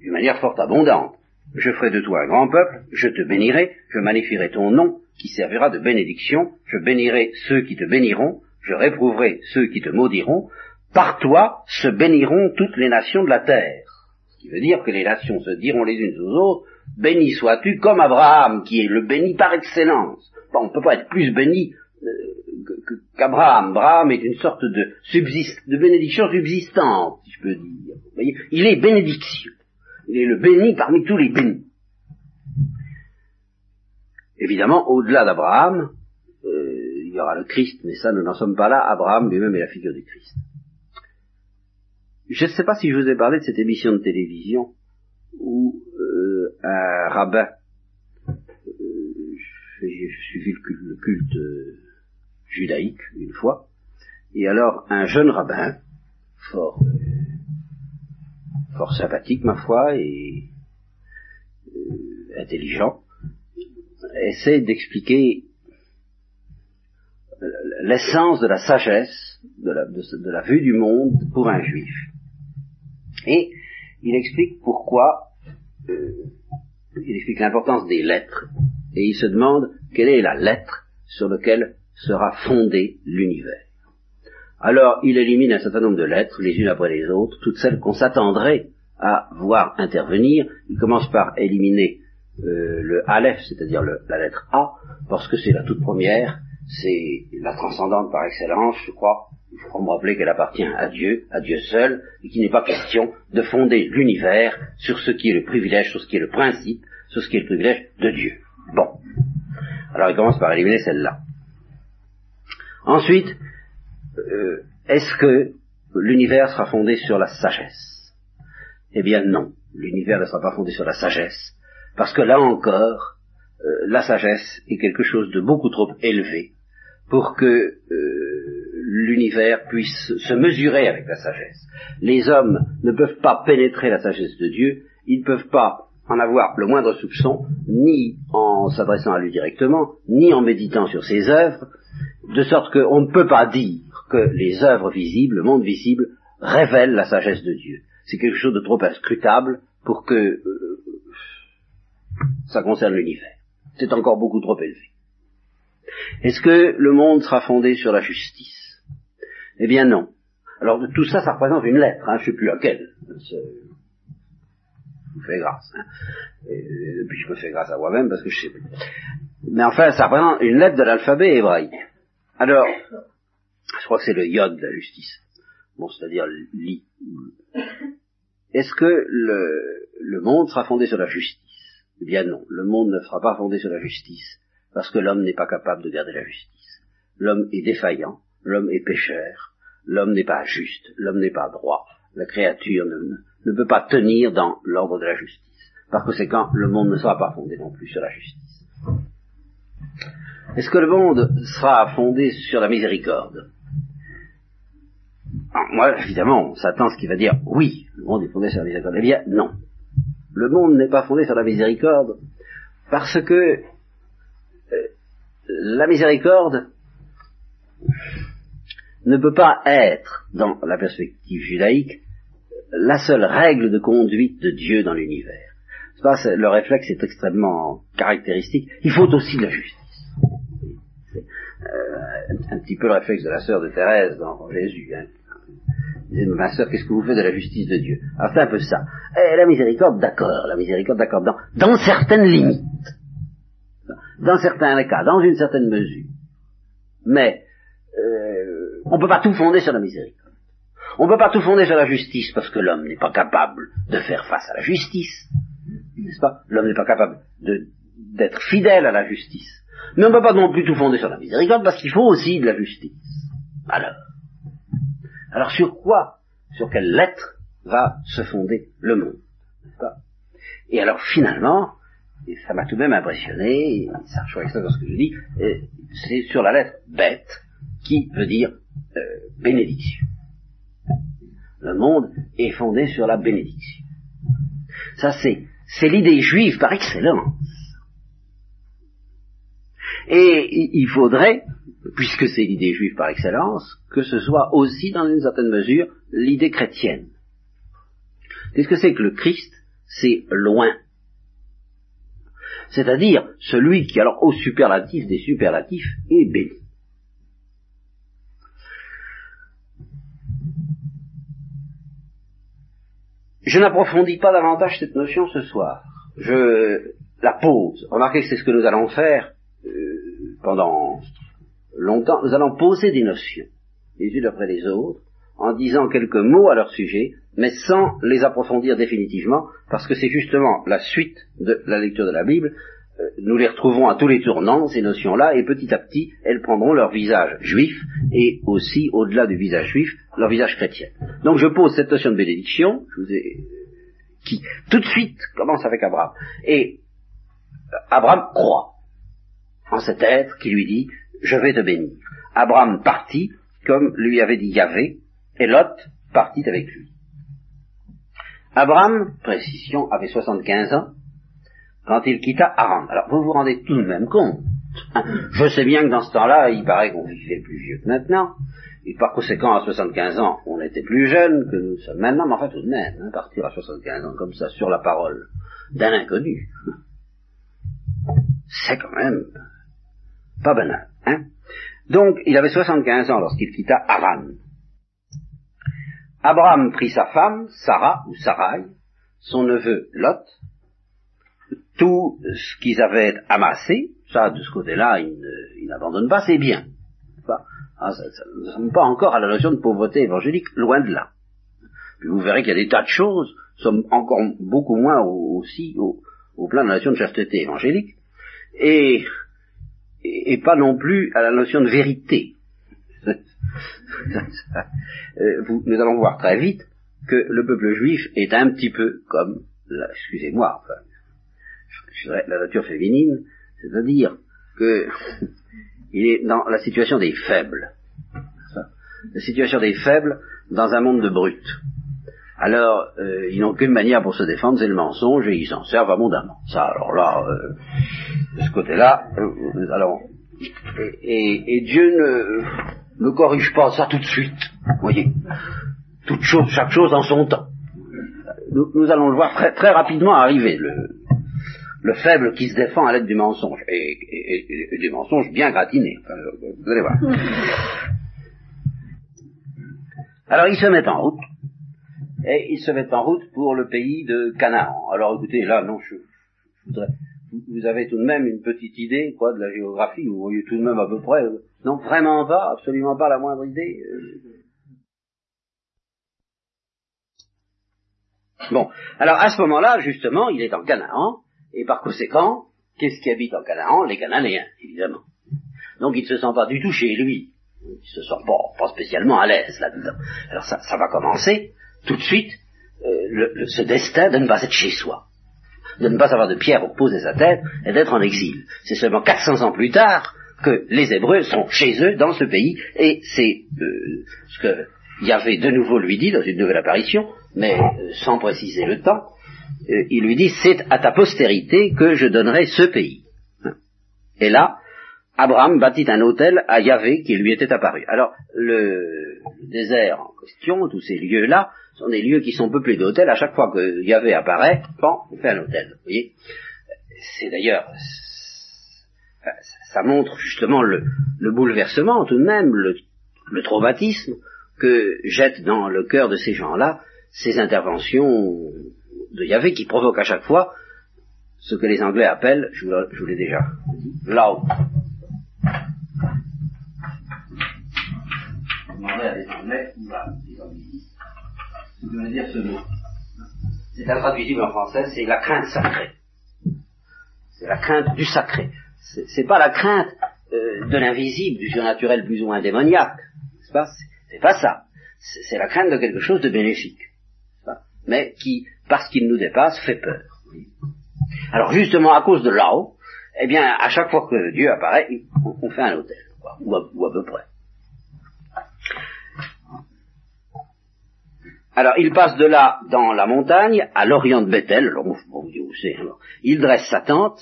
d'une manière fort abondante. Je ferai de toi un grand peuple, je te bénirai, je magnifierai ton nom, qui servira de bénédiction, je bénirai ceux qui te béniront, je réprouverai ceux qui te maudiront, par toi se béniront toutes les nations de la terre. Ce qui veut dire que les nations se diront les unes aux autres, béni sois-tu comme Abraham, qui est le béni par excellence. On ne peut pas être plus béni euh, qu'Abraham. Abraham est une sorte de, bénédiction subsistante, si je peux dire. Il est bénédiction. Il est le béni parmi tous les bénis. Évidemment, au-delà d'Abraham, euh, il y aura le Christ, mais ça, nous n'en sommes pas là. Abraham lui-même est la figure du Christ. Je ne sais pas si je vous ai parlé de cette émission de télévision où euh, un rabbin, euh, j'ai suivi le culte, le culte judaïque une fois, et alors un jeune rabbin, fort fort sympathique ma foi et euh, intelligent, essaie d'expliquer l'essence de la sagesse, de la, de, la, vue du monde pour un juif. Et il explique pourquoi, euh, il explique l'importance des lettres, et il se demande quelle est la lettre sur laquelle sera fondé l'univers. Alors il élimine un certain nombre de lettres, les unes après les autres, toutes celles qu'on s'attendrait à voir intervenir. Il commence par éliminer euh, le Aleph, c'est-à-dire la lettre A, parce que c'est la toute première, c'est la transcendante par excellence, je crois. Il faut me rappeler qu'elle appartient à Dieu, à Dieu seul, et qu'il n'est pas question de fonder l'univers sur ce qui est le privilège, sur ce qui est le principe, sur ce qui est le privilège de Dieu. Bon. Alors il commence par éliminer celle-là. Ensuite, euh, est-ce que l'univers sera fondé sur la sagesse? Eh bien non, l'univers ne sera pas fondé sur la sagesse, parce que là encore, euh, la sagesse est quelque chose de beaucoup trop élevé pour que euh, l'univers puisse se mesurer avec la sagesse. Les hommes ne peuvent pas pénétrer la sagesse de Dieu, ils ne peuvent pas en avoir le moindre soupçon, ni en s'adressant à lui directement, ni en méditant sur ses œuvres, de sorte qu'on ne peut pas dire que les œuvres visibles, le monde visible, révèlent la sagesse de Dieu. C'est quelque chose de trop inscrutable pour que euh, ça concerne l'univers. C'est encore beaucoup trop élevé. Est-ce que le monde sera fondé sur la justice? Eh bien non. Alors tout ça, ça représente une lettre, hein, je ne sais plus laquelle. Je vous fais grâce. Hein. Et, puis je me fais grâce à moi-même parce que je sais plus. Mais enfin, ça représente une lettre de l'alphabet hébraïque. Alors, je crois que c'est le yod de la justice. Bon, c'est-à-dire li. Est-ce que le, monde sera fondé sur la justice? Eh bien non, le monde ne sera pas fondé sur la justice, parce que l'homme n'est pas capable de garder la justice. L'homme est défaillant, l'homme est pécheur, l'homme n'est pas juste, l'homme n'est pas droit, la créature ne, peut pas tenir dans l'ordre de la justice. Par conséquent, le monde ne sera pas fondé non plus sur la justice. Est-ce que le monde sera fondé sur la miséricorde? Moi, évidemment, on ce qu'il va dire oui, le monde est fondé sur la miséricorde. Eh bien, non. Le monde n'est pas fondé sur la miséricorde parce que euh, la miséricorde ne peut pas être, dans la perspective judaïque, la seule règle de conduite de Dieu dans l'univers. C'est- le réflexe est extrêmement caractéristique. Il faut aussi de la justice. C'est euh, un, un petit peu le réflexe de la sœur de Thérèse dans Jésus. Hein. Ma sœur, qu'est-ce que vous faites de la justice de Dieu? Alors c'est un peu ça. Eh, la miséricorde, d'accord, la miséricorde, d'accord, dans, dans certaines limites, dans certains cas, dans une certaine mesure. Mais euh, on ne peut pas tout fonder sur la miséricorde. On ne peut pas tout fonder sur la justice parce que l'homme n'est pas capable de faire face à la justice. N'est-ce pas? L'homme n'est pas capable d'être fidèle à la justice. Mais on ne peut pas non plus tout fonder sur la miséricorde parce qu'il faut aussi de la justice. Alors, alors sur quoi, sur quelle lettre va se fonder le monde pas? Et alors finalement, ça m'a tout de même impressionné, ça rejoint exactement ce que je dis, euh, c'est sur la lettre bête qui veut dire euh, bénédiction. Le monde est fondé sur la bénédiction. Ça c'est c'est l'idée juive par excellence. Et il faudrait, puisque c'est l'idée juive par excellence, que ce soit aussi dans une certaine mesure l'idée chrétienne. Qu'est-ce que c'est que le Christ? C'est loin. C'est-à-dire celui qui, alors au superlatif des superlatifs, est béni. Je n'approfondis pas davantage cette notion ce soir. Je la pose. Remarquez que c'est ce que nous allons faire euh, pendant longtemps. Nous allons poser des notions, les unes après les autres, en disant quelques mots à leur sujet, mais sans les approfondir définitivement, parce que c'est justement la suite de la lecture de la Bible. Euh, Nous les retrouvons à tous les tournants, ces notions-là, et petit à petit, elles prendront leur visage juif, et aussi, au-delà du visage juif, leur visage chrétien. Donc je pose cette notion de bénédiction, je vous ai- qui tout de suite commence avec Abraham. Et Abraham croit en cet être qui lui dit, je vais te bénir. Abraham partit, comme lui avait dit Yahvé, et Lot partit avec lui. Abraham, précision, avait 75 ans quand il quitta Haran. Alors vous vous rendez tout de même compte. hein. Je sais bien que dans ce temps-là, il paraît qu'on vivait plus vieux que maintenant, et par conséquent, à 75 ans, on était plus jeune que nous sommes maintenant, mais enfin tout de même, hein, partir à 75 ans comme ça, sur la parole d'un inconnu, c'est quand même pas banal. Hein? Donc, il avait 75 ans lorsqu'il quitta Haran. Abraham prit sa femme, Sarah, ou Sarai, son neveu Lot, tout ce qu'ils avaient amassé, ça, de ce côté-là, ils ne- ils n'abandonnent pas, c'est bien. Ah, nous ne sommes pas encore à la notion de pauvreté évangélique, loin de là. Puis vous verrez qu'il y a des tas de choses, sommes encore beaucoup moins au- aussi au, au plan de la notion de chasteté évangélique, et, et, et pas non plus à la notion de vérité. Euh, nous allons voir très vite que le peuple juif est un petit peu comme, la- excusez-moi, enfin, je dirais la nature féminine, c'est-à-dire que il est dans la situation des faibles. La situation des faibles dans un monde de brutes. Alors, euh, ils n'ont qu'une manière pour se défendre, c'est le mensonge, et ils s'en servent abondamment. Ça, alors là, euh, de ce côté-là, euh, allons... Et, et- Dieu ne, ne corrige pas ça tout de suite, voyez. Toute chose, chaque chose en son temps. Nous, nous allons le voir très, très rapidement arriver, le, le faible qui se défend à l'aide du mensonge, et, et- et- et du mensonge bien gratiné. Enfin, vous allez voir. Alors ils se mettent en route, et ils se mettent en route pour le pays de Canaan. Alors écoutez, là, non, je, voudrais... vous- Vous avez tout de même une petite idée, quoi, de la géographie, vous voyez tout de même à peu près... euh, Non, vraiment pas, absolument pas la moindre idée. euh. Bon, alors à ce moment-là, justement, il est en Canaan, et par conséquent, qu'est-ce qui habite en Canaan? Les Cananéens, évidemment. Donc il ne se sent pas du tout chez lui. Il se sent pas, pas spécialement à l'aise là-dedans. Alors ça, ça va commencer tout de suite, euh, le- le- ce destin de ne pas être chez soi. de ne pas avoir de pierre pour poser sa tête et d'être en exil. C'est seulement 400 ans plus tard que les Hébreux sont chez eux dans ce pays et c'est euh, ce que Yahvé de nouveau lui dit dans une nouvelle apparition, mais euh, sans préciser le temps, euh, il lui dit c'est à ta postérité que je donnerai ce pays. Et là, Abraham bâtit un hôtel à Yahvé qui lui était apparu. Alors, le désert en question, tous ces lieux-là, sont des lieux qui sont peuplés d'hôtels. À chaque fois que Yahvé apparaît, on fait un hôtel. Vous voyez C'est d'ailleurs, ça montre justement le, bouleversement tout de même, le, traumatisme que jette dans le cœur de ces gens-là ces interventions de Yahvé qui provoquent à chaque fois ce que les Anglais appellent, je vous l'ai déjà dit. Demandez à des Anglais, veut dire ce mot. C'est intraduisible en français, c'est la crainte sacrée. C'est la crainte du sacré. C'est pas la crainte euh, de l'invisible, du surnaturel plus ou moins démoniaque. C'est pas, pas ça. C'est la crainte de quelque chose de bénéfique. Mais qui, parce qu'il nous dépasse, fait peur. Alors justement, à cause de là-haut, eh bien, à chaque fois que Dieu apparaît, on fait un hôtel, ou, à, peu près. Alors, il passe de là dans la montagne, à l'orient de Bethel, alors, où c'est, il dresse sa tente,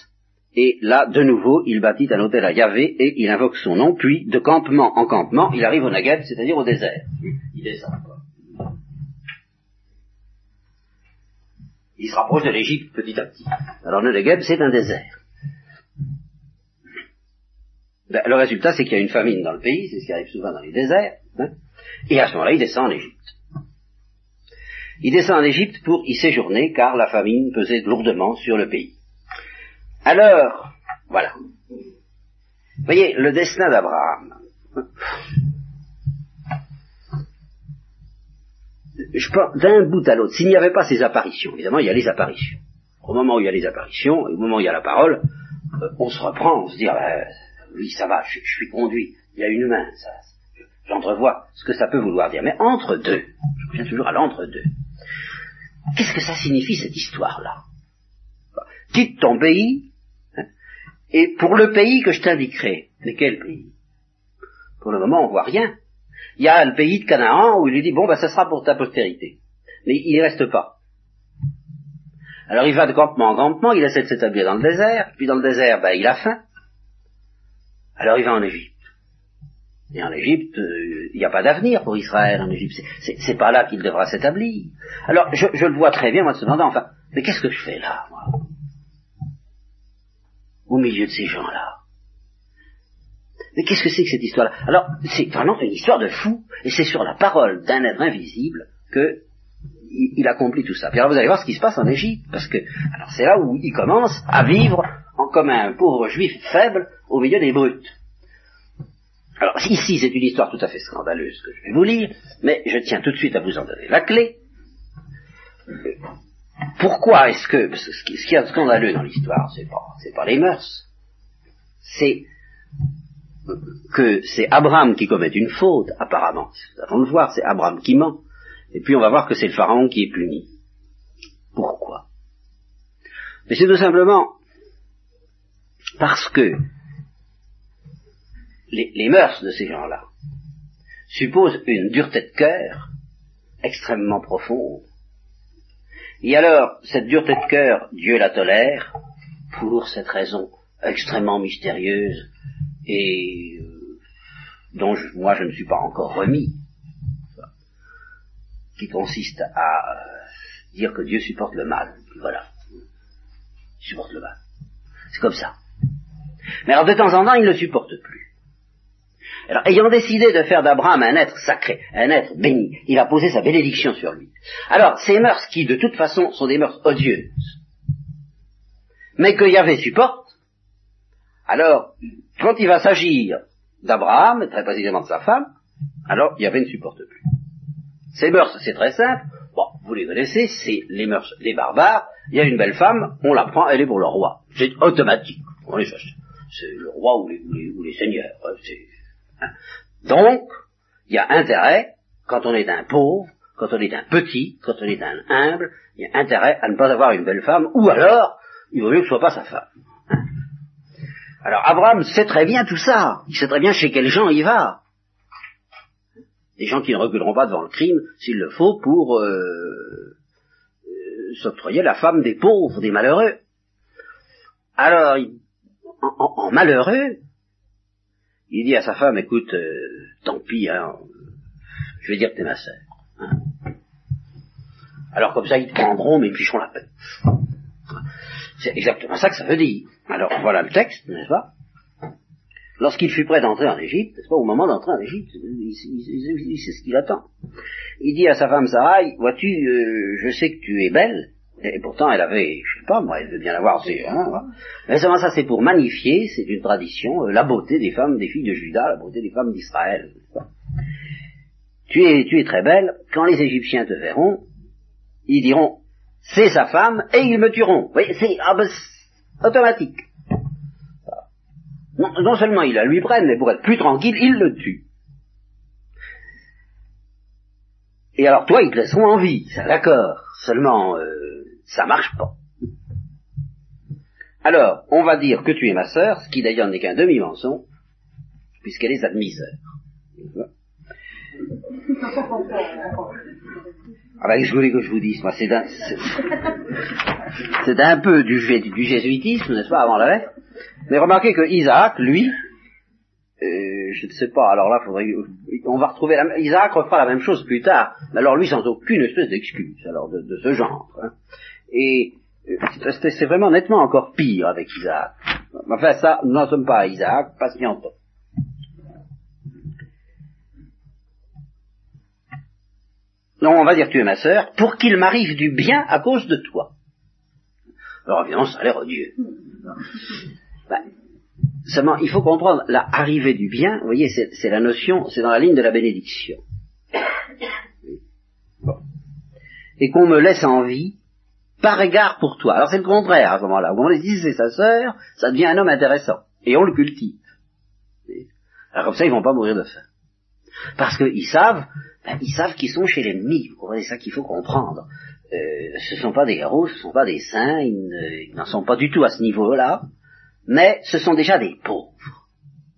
et là, de nouveau, il bâtit un hôtel à Yahvé, et il invoque son nom, puis, de campement en campement, il arrive au Negev, c'est-à-dire au désert. Il descend, Il se rapproche de l'Égypte petit à petit. Alors le Negev, c'est un désert. Ben, le résultat, c'est qu'il y a une famine dans le pays, c'est ce qui arrive souvent dans les déserts, hein. et à ce moment-là, il descend en Égypte. Il descend en Égypte pour y séjourner, car la famine pesait lourdement sur le pays. Alors, voilà. Vous voyez, le destin d'Abraham. Je pense, d'un bout à l'autre, s'il n'y avait pas ces apparitions, évidemment, il y a les apparitions. Au moment où il y a les apparitions, et au moment où il y a la parole, euh, on se reprend, on se dit, ah ben, oui, ça va, je, suis conduit, il y a une main, ça, j'entrevois ce que ça peut vouloir dire. Mais entre deux, je reviens toujours à l'entre-deux, qu'est-ce que ça signifie cette histoire-là Quitte ton pays, hein, et pour le pays que je t'indiquerai, mais quel pays Pour le moment, on voit rien. Il y a le pays de Canaan où il lui dit, bon, ben, ça sera pour ta postérité. Mais il n'y reste pas. Alors il va de campement en campement, il essaie de s'établir dans le désert, puis dans le désert, ben, il a faim. Alors il va en Égypte. Et en Égypte, euh, il n'y a pas d'avenir pour Israël en Égypte. C'est pas là qu'il devra s'établir. Alors, je, le vois très bien, moi, cependant, enfin, mais qu'est-ce que je fais là, moi? Au milieu de ces gens-là. Mais qu'est-ce que c'est que cette histoire-là? Alors, c'est vraiment une histoire de fou, et c'est sur la parole d'un être invisible que il, accomplit tout ça. Puis alors vous allez voir ce qui se passe en Égypte, parce que alors c'est là où il commence à vivre en comme un pauvre juif faible au milieu des brutes. Alors ici, c'est une histoire tout à fait scandaleuse que je vais vous lire, mais je tiens tout de suite à vous en donner la clé. Pourquoi est-ce que ce qui est scandaleux dans l'histoire, c'est pas c'est pas les mœurs, c'est que c'est Abraham qui commet une faute, apparemment. Allons le voir, c'est Abraham qui ment. Et puis on va voir que c'est le pharaon qui est puni. Pourquoi? Mais c'est tout simplement parce que les, mœurs de ces gens-là supposent une dureté de cœur extrêmement profonde. Et alors, cette dureté de cœur, Dieu la tolère pour cette raison extrêmement mystérieuse et euh, dont moi je ne suis pas encore remis, qui consiste à dire que Dieu supporte le mal. Voilà. Il supporte le mal. C'est comme ça. Mais alors de temps en temps, il ne supporte plus. Alors, ayant décidé de faire d'Abraham un être sacré, un être béni, il a posé sa bénédiction sur lui. Alors, ces mœurs qui, de toute façon, sont des mœurs odieuses, mais que Yahvé supporte, alors, quand il va s'agir d'Abraham, très précisément de sa femme, alors Yahvé ne supporte plus. Ces mœurs, c'est très simple. Bon, vous les connaissez, c'est les mœurs des barbares. Il y a une belle femme, on la prend, elle est pour le roi. C'est automatique. C'est le roi ou les, seigneurs. Hein, hein. Donc, il y a intérêt, quand on est un pauvre, quand on est un petit, quand on est un humble, il y a intérêt à ne pas avoir une belle femme, ou alors il vaut mieux que ce soit pas sa femme. Alors Abraham sait très bien tout ça. Il sait très bien chez quels gens il va. Des gens qui ne reculeront pas devant le crime, s'il le faut, pour euh, euh, s'octroyer la femme des pauvres, des malheureux. Alors, en, malheureux, il dit à sa femme, écoute, euh, tant pis, hein, je vais dire que t'es ma sœur. Hein. Alors comme ça, ils te prendront, mais ils ficheront la peine. C'est exactement ça que ça veut dire. Alors voilà le texte, n'est-ce pas? Lorsqu'il fut prêt d'entrer en Égypte, n'est-ce pas, au moment d'entrer en Égypte, il, ce qu'il attend. Il dit à sa femme Sarai, vois-tu, euh, je sais que tu es belle, et pourtant elle avait, je sais pas, moi, elle veut bien avoir, c'est, hein, mais seulement ça c'est pour magnifier, c'est une tradition, euh, la beauté des femmes, des filles de Judas, la beauté des femmes d'Israël. Tu es, tu es très belle, quand les Égyptiens te verront, ils diront, c'est sa femme, et ils me tueront. Oui, c'est ah ben, automatique. Non, seulement ils la lui prennent, mais pour être plus tranquille, ils le tuent. Et alors toi, ils te laisseront en vie, c'est d'accord. Seulement, euh, ça marche pas. Alors, on va dire que tu es ma sœur, ce qui d'ailleurs n'est qu'un demi-mensonge, puisqu'elle est admiseur. Ah ben, je voulais que je vous dise, moi, c'est un, c'est un peu du, jésuitisme, n'est-ce pas, avant la lettre. Mais remarquez que Isaac, lui, euh, je ne sais pas, alors là, faudrait, on va retrouver, Isaac refera la même chose plus tard, mais alors lui sans aucune espèce d'excuse, alors de, ce genre. Hein. Et euh, c'est vraiment nettement encore pire avec Isaac. Enfin ça, nous n'en sommes pas à Isaac, patientons. Non, on va dire tu es ma sœur, pour qu'il m'arrive du bien à cause de toi. Alors évidemment, ça a l'air odieux. Ben, seulement, il faut comprendre la arrivée du bien, vous voyez, c'est la notion, c'est dans la ligne de la bénédiction. Et qu'on me laisse en vie par égard pour toi. Alors c'est le contraire à ce moment-là. Au on dit c'est sa sœur, ça devient un homme intéressant. Et on le cultive. Alors comme ça, ils vont pas mourir de faim. Parce qu'ils savent ben, ils savent qu'ils sont chez l'ennemi. C'est ça qu'il faut comprendre. Euh, ce ne sont pas des héros, ce ne sont pas des saints, ils n'en sont pas du tout à ce niveau-là, mais ce sont déjà des pauvres,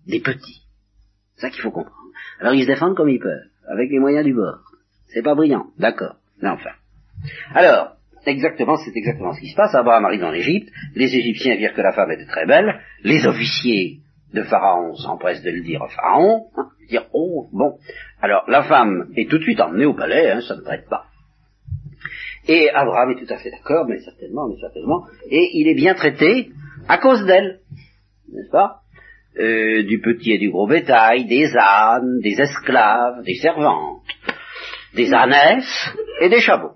des petits. C'est ça qu'il faut comprendre. Alors ils se défendent comme ils peuvent, avec les moyens du bord. C'est pas brillant, d'accord, mais enfin. Alors, exactement, c'est exactement ce qui se passe. Abraham arrive en Égypte, les Égyptiens virent que la femme était très belle, les officiers de Pharaon s'empresse de le dire à Pharaon, hein, dire oh bon. Alors la femme est tout de suite emmenée au palais, hein, ça ne prête pas. Et Abraham est tout à fait d'accord, mais certainement, mais certainement, et il est bien traité à cause d'elle, n'est-ce pas? Euh, Du petit et du gros bétail, des ânes, des esclaves, des servantes, des ânesses et des chameaux.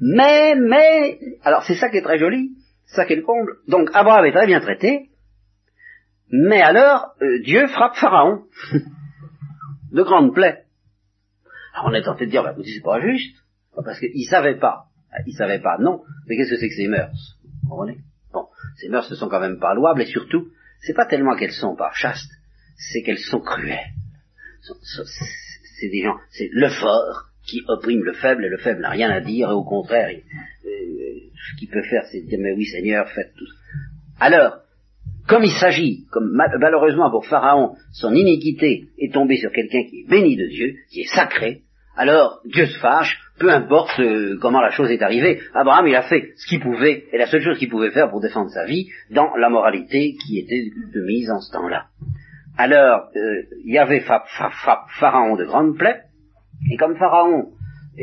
Mais, mais, alors c'est ça qui est très joli, ça qui est le comble. Donc Abraham est très bien traité, mais alors euh, Dieu frappe Pharaon de grandes plaies. Alors on est tenté de dire, bah, c'est pas juste, parce qu'il savait pas. Il savait pas, non. Mais qu'est-ce que c'est que ces mœurs? Vous comprenez? Bon, ces mœurs ne sont quand même pas louables, et surtout, c'est pas tellement qu'elles sont pas chastes, c'est qu'elles sont cruelles. C'est des gens, c'est le fort qui opprime le faible, et le faible n'a rien à dire, et au contraire, ce qu'il peut faire, c'est dire, mais oui Seigneur, faites tout. Alors, comme il s'agit, comme malheureusement pour Pharaon, son iniquité est tombée sur quelqu'un qui est béni de Dieu, qui est sacré, alors Dieu se fâche, peu importe euh, comment la chose est arrivée. Abraham, il a fait ce qu'il pouvait, et la seule chose qu'il pouvait faire pour défendre sa vie, dans la moralité qui était de mise en ce temps-là. Alors, euh, il y avait Pharaon de grandes plaies, et comme Pharaon euh,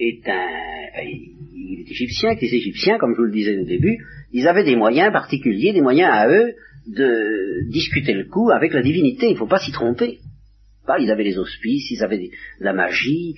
est un, il est égyptien, que les Égyptiens, comme je vous le disais au début, ils avaient des moyens particuliers, des moyens à eux de discuter le coup avec la divinité. Il ne faut pas s'y tromper. Ils avaient les auspices, ils avaient la magie.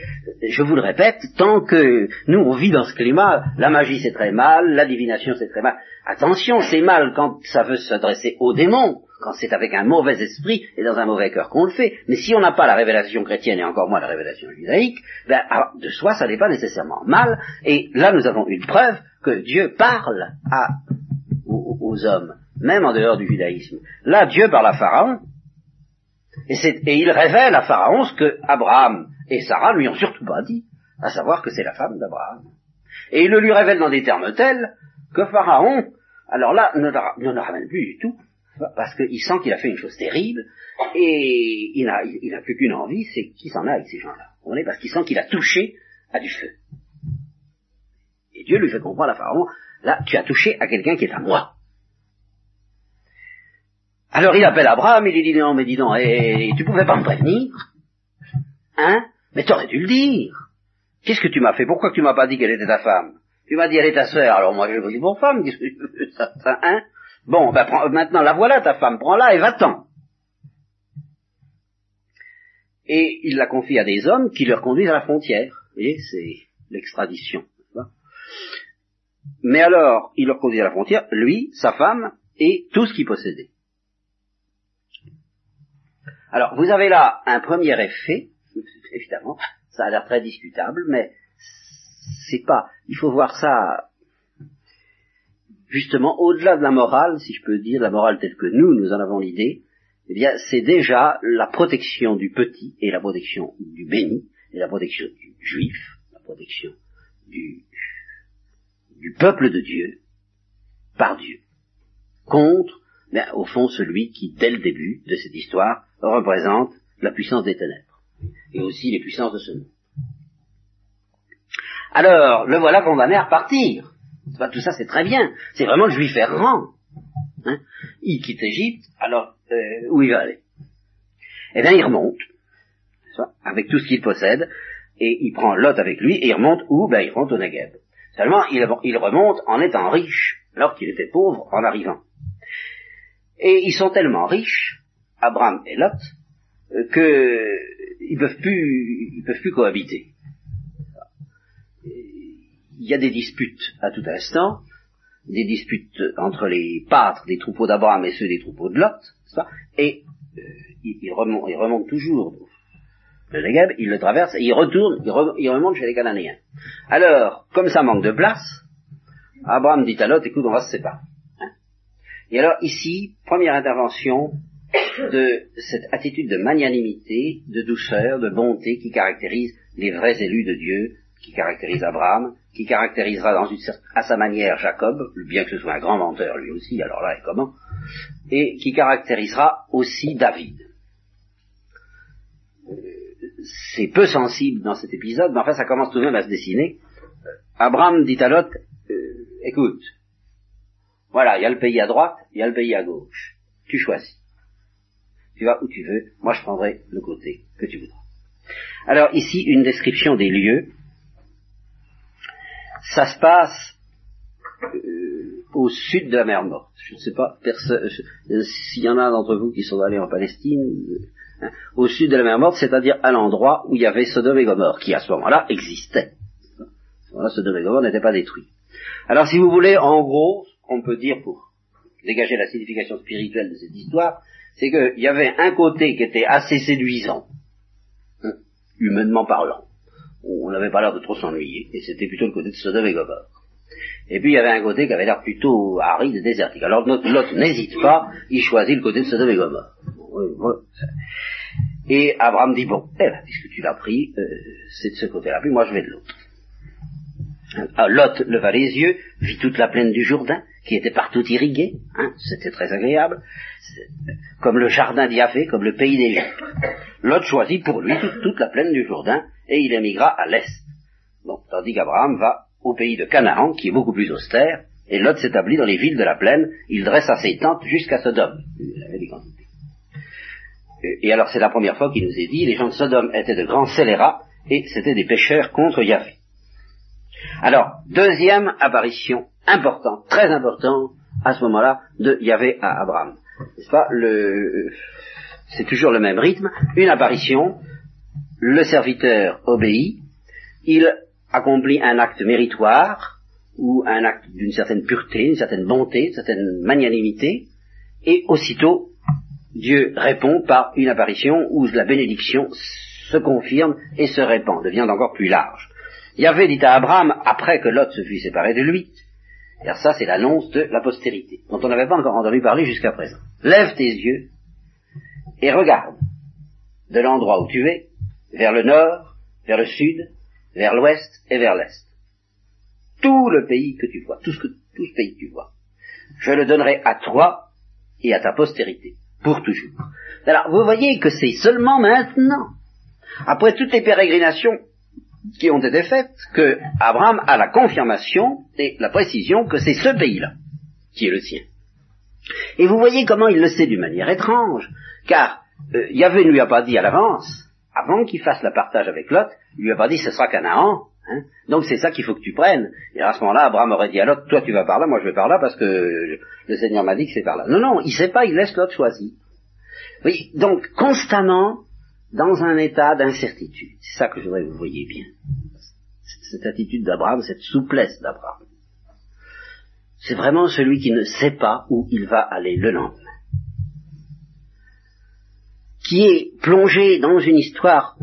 Je vous le répète, tant que nous on vit dans ce climat, la magie c'est très mal, la divination c'est très mal. Attention, c'est mal quand ça veut s'adresser aux démons, quand c'est avec un mauvais esprit et dans un mauvais cœur qu'on le fait. Mais si on n'a pas la révélation chrétienne et encore moins la révélation judaïque, ben, de soi ça n'est pas nécessairement mal. Et là nous avons une preuve que Dieu parle à, aux, hommes, même en dehors du judaïsme. Là, Dieu parle à Pharaon, et, et il révèle à Pharaon ce que Abraham et Sarah lui ont surtout pas dit, à savoir que c'est la femme d'Abraham. Et il le lui révèle dans des termes tels que Pharaon, alors là, ne, le ramène plus du tout, parce qu'il sent qu'il a fait une chose terrible, et il n'a plus qu'une envie, c'est qu'il s'en aille, ces gens-là. Vous voyez, parce qu'il sent qu'il a touché à du feu. Et Dieu lui fait comprendre à Pharaon, là, tu as touché à quelqu'un qui est à moi. Alors il appelle Abraham, il lui dit, non, mais dis donc, et, tu pouvais pas me prévenir Hein? Mais t'aurais dû le dire. Qu'est-ce que tu m'as fait? Pourquoi tu m'as pas dit qu'elle était ta femme? Tu m'as dit elle est ta sœur, alors moi je vous dis pour femme, qu'est-ce que tu veux hein? Bon, ben maintenant la voilà ta femme, prends-la et va-t'en. Et il la confie à des hommes qui leur conduisent à la frontière. Vous voyez, c'est l'extradition. Mais alors, il leur conduit à la frontière, lui, sa femme, et tout ce qu'il possédait. Alors, vous avez là un premier effet, évidemment, ça a l'air très discutable, mais c'est pas, il faut voir ça justement au-delà de la morale, si je peux dire, la morale telle que nous, nous en avons l'idée, eh bien, c'est déjà la protection du petit et la protection du béni, et la protection du juif, la protection du, peuple de Dieu, par Dieu, contre, mais au fond, celui qui, dès le début de cette histoire, représente la puissance des ténèbres, et aussi les puissances de ce monde. Alors, le voilà condamné à repartir. Tout ça, c'est très bien. C'est vraiment le juif errant. Hein il quitte Égypte, alors euh, où il va aller? Eh bien, il remonte, avec tout ce qu'il possède, et il prend Lot avec lui, et il remonte où? Ben, il remonte au Negev. Seulement, il, remonte en étant riche, alors qu'il était pauvre en arrivant. Et ils sont tellement riches, Abraham et Lot, euh, que ils peuvent plus, ils peuvent plus cohabiter. Il y a des disputes à tout instant, des disputes entre les pâtres des troupeaux d'Abraham et ceux des troupeaux de Lot, et euh, il, remonte, toujours le Negev, il le traverse et il retourne, il, remonte chez les Cananéens. Alors, comme ça manque de place, Abraham dit à Lot, écoute, on va se séparer. Hein. et alors ici, première intervention de cette attitude de magnanimité, de douceur, de bonté qui caractérise les vrais élus de Dieu, qui caractérise Abraham, qui caractérisera dans une, à sa manière Jacob, bien que ce soit un grand menteur lui aussi, alors là, et comment, et qui caractérisera aussi David. C'est peu sensible dans cet épisode, mais enfin ça commence tout de même à se dessiner. Abraham dit à Lot, euh, écoute, voilà, il y a le pays à droite, il y a le pays à gauche, tu choisis. Tu vas où tu veux, moi je prendrai le côté que tu voudras. Alors ici, une description des lieux, ça se passe euh, au sud de la mer Morte. Je ne sais pas euh, s'il y en a d'entre vous qui sont allés en Palestine. Euh, hein, au sud de la mer Morte, c'est-à-dire à, l'endroit où il y avait Sodome et Gomorre, qui à ce moment-là existait. À ce moment-là, Sodome et Gomorre n'étaient pas détruits. Alors si vous voulez, en gros, on peut dire pour dégager la signification spirituelle de cette histoire, c'est qu'il y avait un côté qui était assez séduisant, hein, humainement parlant, on n'avait pas l'air de trop s'ennuyer, et c'était plutôt le côté de Sodome et Gomorre. Et puis il y avait un côté qui avait l'air plutôt aride et désertique. Alors l'autre n'hésite pas, il choisit le côté de Sodome et Gomorre. Et Abraham dit, bon, eh ben, puisque tu l'as pris, euh, c'est de ce côté-là, puis moi je vais de l'autre. Ah, Lot leva les yeux, vit toute la plaine du Jourdain, qui était partout irriguée, hein, c'était très agréable, comme le jardin d'Yahvé, comme le pays d'Égypte. Lot choisit pour lui toute, la plaine du Jourdain, et il émigra à l'est. Bon, tandis qu'Abraham va au pays de Canaan, qui est beaucoup plus austère, et Lot s'établit dans les villes de la plaine, il dressa ses tentes jusqu'à Sodome. Et alors c'est la première fois qu'il nous est dit, les gens de Sodome étaient de grands scélérats, et c'étaient des pécheurs contre Yahvé. Alors, deuxième apparition importante, très importante, à ce moment-là, de Yahvé à Abraham. N'est-ce pas? C'est toujours le même rythme. Une apparition, le serviteur obéit, il accomplit un acte méritoire, ou un acte d'une certaine pureté, d'une certaine bonté, d'une certaine magnanimité, et aussitôt, Dieu répond par une apparition où la bénédiction se confirme et se répand, devient encore plus large. Yahvé dit à Abraham, après que Lot se fut séparé de lui, car ça c'est l'annonce de la postérité, dont on n'avait pas encore entendu parler jusqu'à présent. Lève tes yeux et regarde de l'endroit où tu es, vers le nord, vers le sud, vers l'ouest et vers l'est. tout le pays que tu vois, tout ce, que, tout ce pays que tu vois. Je le donnerai à toi et à ta postérité, pour toujours. Alors, vous voyez que c'est seulement maintenant, après toutes les pérégrinations qui ont été faites, que Abraham a la confirmation et la précision que c'est ce pays-là qui est le sien. Et vous voyez comment il le sait d'une manière étrange, car euh, Yahvé ne lui a pas dit à l'avance, avant qu'il fasse le partage avec Lot, il lui a pas dit ce sera Canaan, hein. donc c'est ça qu'il faut que tu prennes. Et à ce moment-là, Abraham aurait dit à Lot, toi tu vas par là, moi je vais par là parce que le Seigneur m'a dit que c'est par là. Non, non, il sait pas, il laisse Lot choisir. Oui, donc constamment dans un état d'incertitude. C'est ça que je voudrais que vous voyez bien. Cette attitude d'Abraham, cette souplesse d'Abraham. C'est vraiment celui qui ne sait pas où il va aller le lendemain. Qui est plongé dans une histoire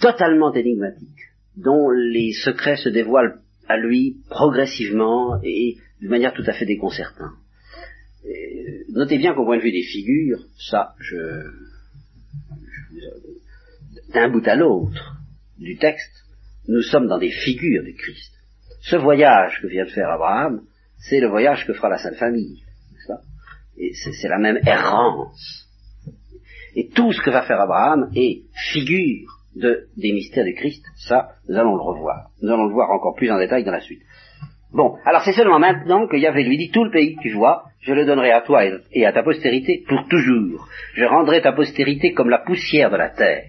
totalement énigmatique, dont les secrets se dévoilent à lui progressivement et de manière tout à fait déconcertante. notez bien qu'au point de vue des figures, ça, je, d'un bout à l'autre du texte, nous sommes dans des figures du Christ. Ce voyage que vient de faire Abraham, c'est le voyage que fera la Sainte Famille. C'est la même errance. Et tout ce que va faire Abraham est figure de, des mystères du Christ. Ça, nous allons le revoir. Nous allons le voir encore plus en détail dans la suite. Bon, alors c'est seulement maintenant que Yahvé lui dit, tout le pays que tu vois, je le donnerai à toi et à ta postérité pour toujours. Je rendrai ta postérité comme la poussière de la terre.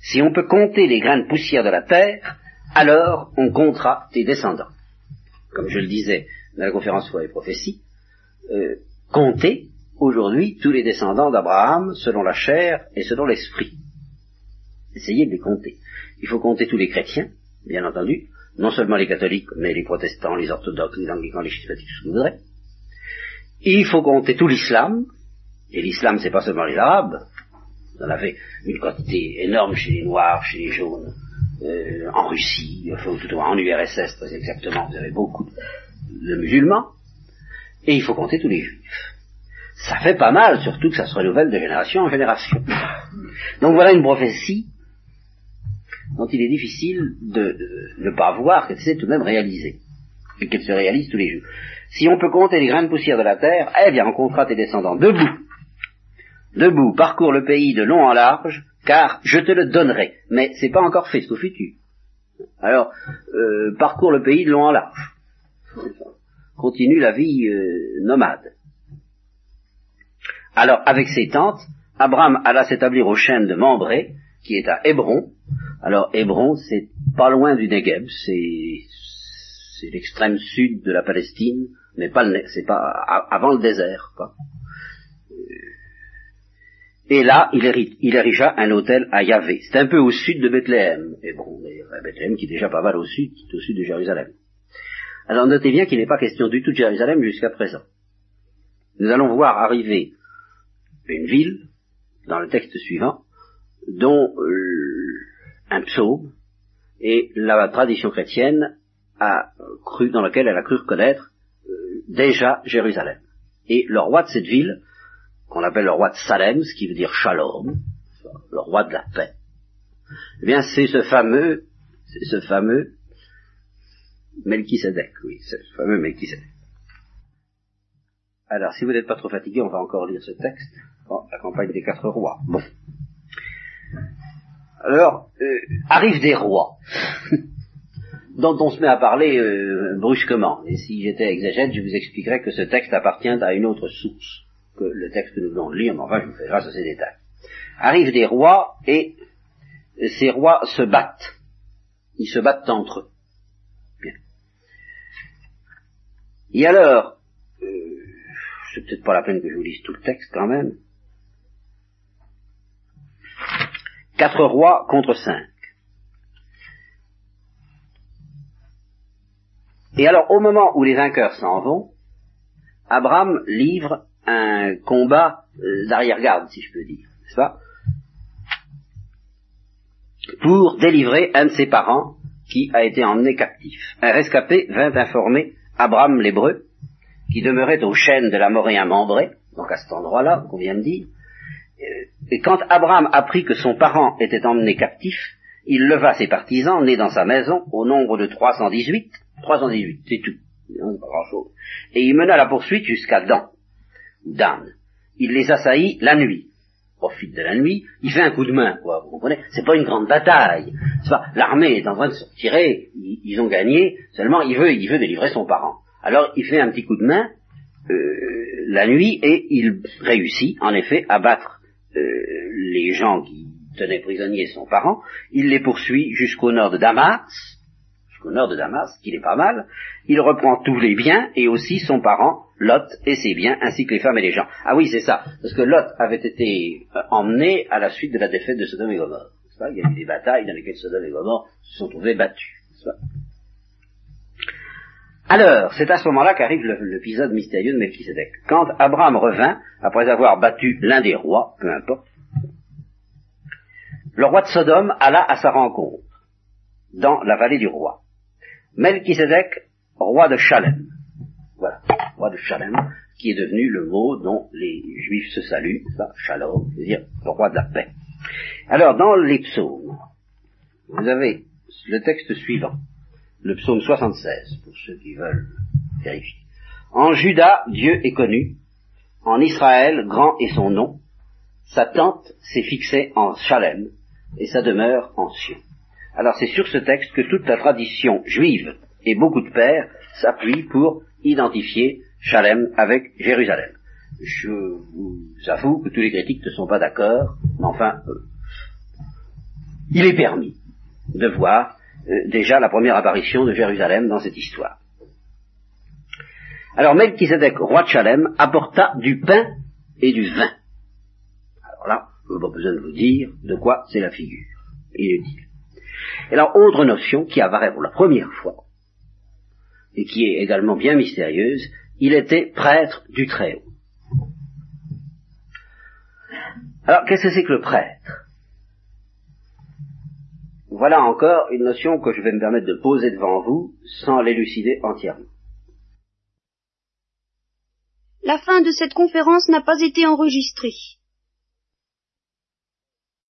Si on peut compter les grains de poussière de la terre, alors on comptera tes descendants. Comme je le disais dans la conférence foi et prophétie, euh, comptez aujourd'hui tous les descendants d'Abraham selon la chair et selon l'esprit. Essayez de les compter. Il faut compter tous les chrétiens, bien entendu, non seulement les catholiques, mais les protestants, les orthodoxes, les anglicans, les schismatiques, tout ce que vous voudrez. Il faut compter tout l'islam, et l'islam c'est pas seulement les arabes, vous en avez une quantité énorme chez les noirs, chez les jaunes, euh, en Russie, enfin, en URSS très exactement, vous avez beaucoup de musulmans, et il faut compter tous les juifs. Ça fait pas mal, surtout que ça se renouvelle de génération en génération. Donc voilà une prophétie dont il est difficile de ne pas voir qu'elle s'est tout de même réalisée, et qu'elle se réalise tous les jours. Si on peut compter les grains de poussière de la terre, eh bien on comptera tes descendants debout. Debout, parcours le pays de long en large, car je te le donnerai. Mais c'est pas encore fait, c'est au futur. Alors, euh, parcours le pays de long en large. Continue la vie euh, nomade. Alors, avec ses tentes, Abraham alla s'établir au chêne de Mambré, qui est à Hébron. Alors, Hébron, c'est pas loin du Negev, c'est, l'extrême sud de la Palestine, mais pas c'est pas avant le désert, quoi. Et là, il, érigea un hôtel à Yahvé. C'est un peu au sud de Bethléem. Hébron, Bethléem qui est déjà pas mal au sud, qui est au sud de Jérusalem. Alors notez bien qu'il n'est pas question du tout de Jérusalem jusqu'à présent. Nous allons voir arriver une ville, dans le texte suivant, dont euh, un psaume et la tradition chrétienne a cru, dans laquelle elle a cru reconnaître euh, déjà Jérusalem. Et le roi de cette ville, qu'on appelle le roi de Salem, ce qui veut dire Shalom, le roi de la paix, eh bien c'est ce fameux, c'est ce fameux Melchisedec, oui, c'est ce fameux Melchisedec. Alors, si vous n'êtes pas trop fatigué, on va encore lire ce texte. la campagne des quatre rois. Bon. Alors, euh, arrivent des rois, dont on se met à parler euh, brusquement. Et si j'étais exagète, je vous expliquerais que ce texte appartient à une autre source que le texte que nous venons de lire, mais enfin, je vous fais grâce à ces détails. Arrivent des rois et ces rois se battent. Ils se battent entre eux. Bien. Et alors, euh, c'est peut-être pas la peine que je vous lise tout le texte quand même. Quatre rois contre cinq. Et alors, au moment où les vainqueurs s'en vont, Abraham livre un combat euh, d'arrière-garde, si je peux dire, n'est-ce pas Pour délivrer un de ses parents qui a été emmené captif. Un rescapé vint informer Abraham l'Hébreu, qui demeurait au chêne de la Moréen membré, donc à cet endroit-là, qu'on vient de dire, euh, et quand Abraham apprit que son parent était emmené captif, il leva ses partisans, nés dans sa maison, au nombre de 318, 318, c'est tout. pas grand-chose. Et il mena la poursuite jusqu'à Dan, Dan. Il les assaillit la nuit. Profite de la nuit, il fait un coup de main, quoi, vous comprenez C'est pas une grande bataille. L'armée est en train de se retirer, ils, ont gagné, seulement il veut, il veut délivrer son parent. Alors il fait un petit coup de main euh, la nuit et il réussit, en effet, à battre euh, les gens qui tenait prisonnier son parent, il les poursuit jusqu'au nord de Damas, jusqu'au nord de Damas, qu'il est pas mal, il reprend tous les biens et aussi son parent, Lot, et ses biens, ainsi que les femmes et les gens. Ah oui, c'est ça, parce que Lot avait été euh, emmené à la suite de la défaite de Sodome et Gomorre. Il y a eu des batailles dans lesquelles Sodome et Gomorre se sont trouvés battus. Alors, c'est à ce moment-là qu'arrive l'épisode mystérieux de Melchisedec. Quand Abraham revint, après avoir battu l'un des rois, peu importe, le roi de Sodome alla à sa rencontre, dans la vallée du roi. Melchisedec, roi de Chalem. Voilà, roi de Chalem, qui est devenu le mot dont les juifs se saluent, ça, Shalom, c'est-à-dire roi de la paix. Alors, dans les psaumes, vous avez le texte suivant, le psaume 76, pour ceux qui veulent vérifier. En Juda, Dieu est connu, en Israël, grand est son nom, sa tente s'est fixée en Chalem, et sa demeure en Sion. Alors c'est sur ce texte que toute la tradition juive et beaucoup de pères s'appuient pour identifier Chalem avec Jérusalem. Je vous avoue que tous les critiques ne sont pas d'accord, mais enfin, euh, il est permis de voir euh, déjà la première apparition de Jérusalem dans cette histoire. Alors Melchizedek, roi de Chalem, apporta du pain et du vin. Alors là, je n'ai pas besoin de vous dire de quoi c'est la figure. Inutile. Et alors, autre notion qui apparaît pour la première fois, et qui est également bien mystérieuse, il était prêtre du Très-Haut. Alors, qu'est-ce que c'est que le prêtre? Voilà encore une notion que je vais me permettre de poser devant vous sans l'élucider entièrement. La fin de cette conférence n'a pas été enregistrée.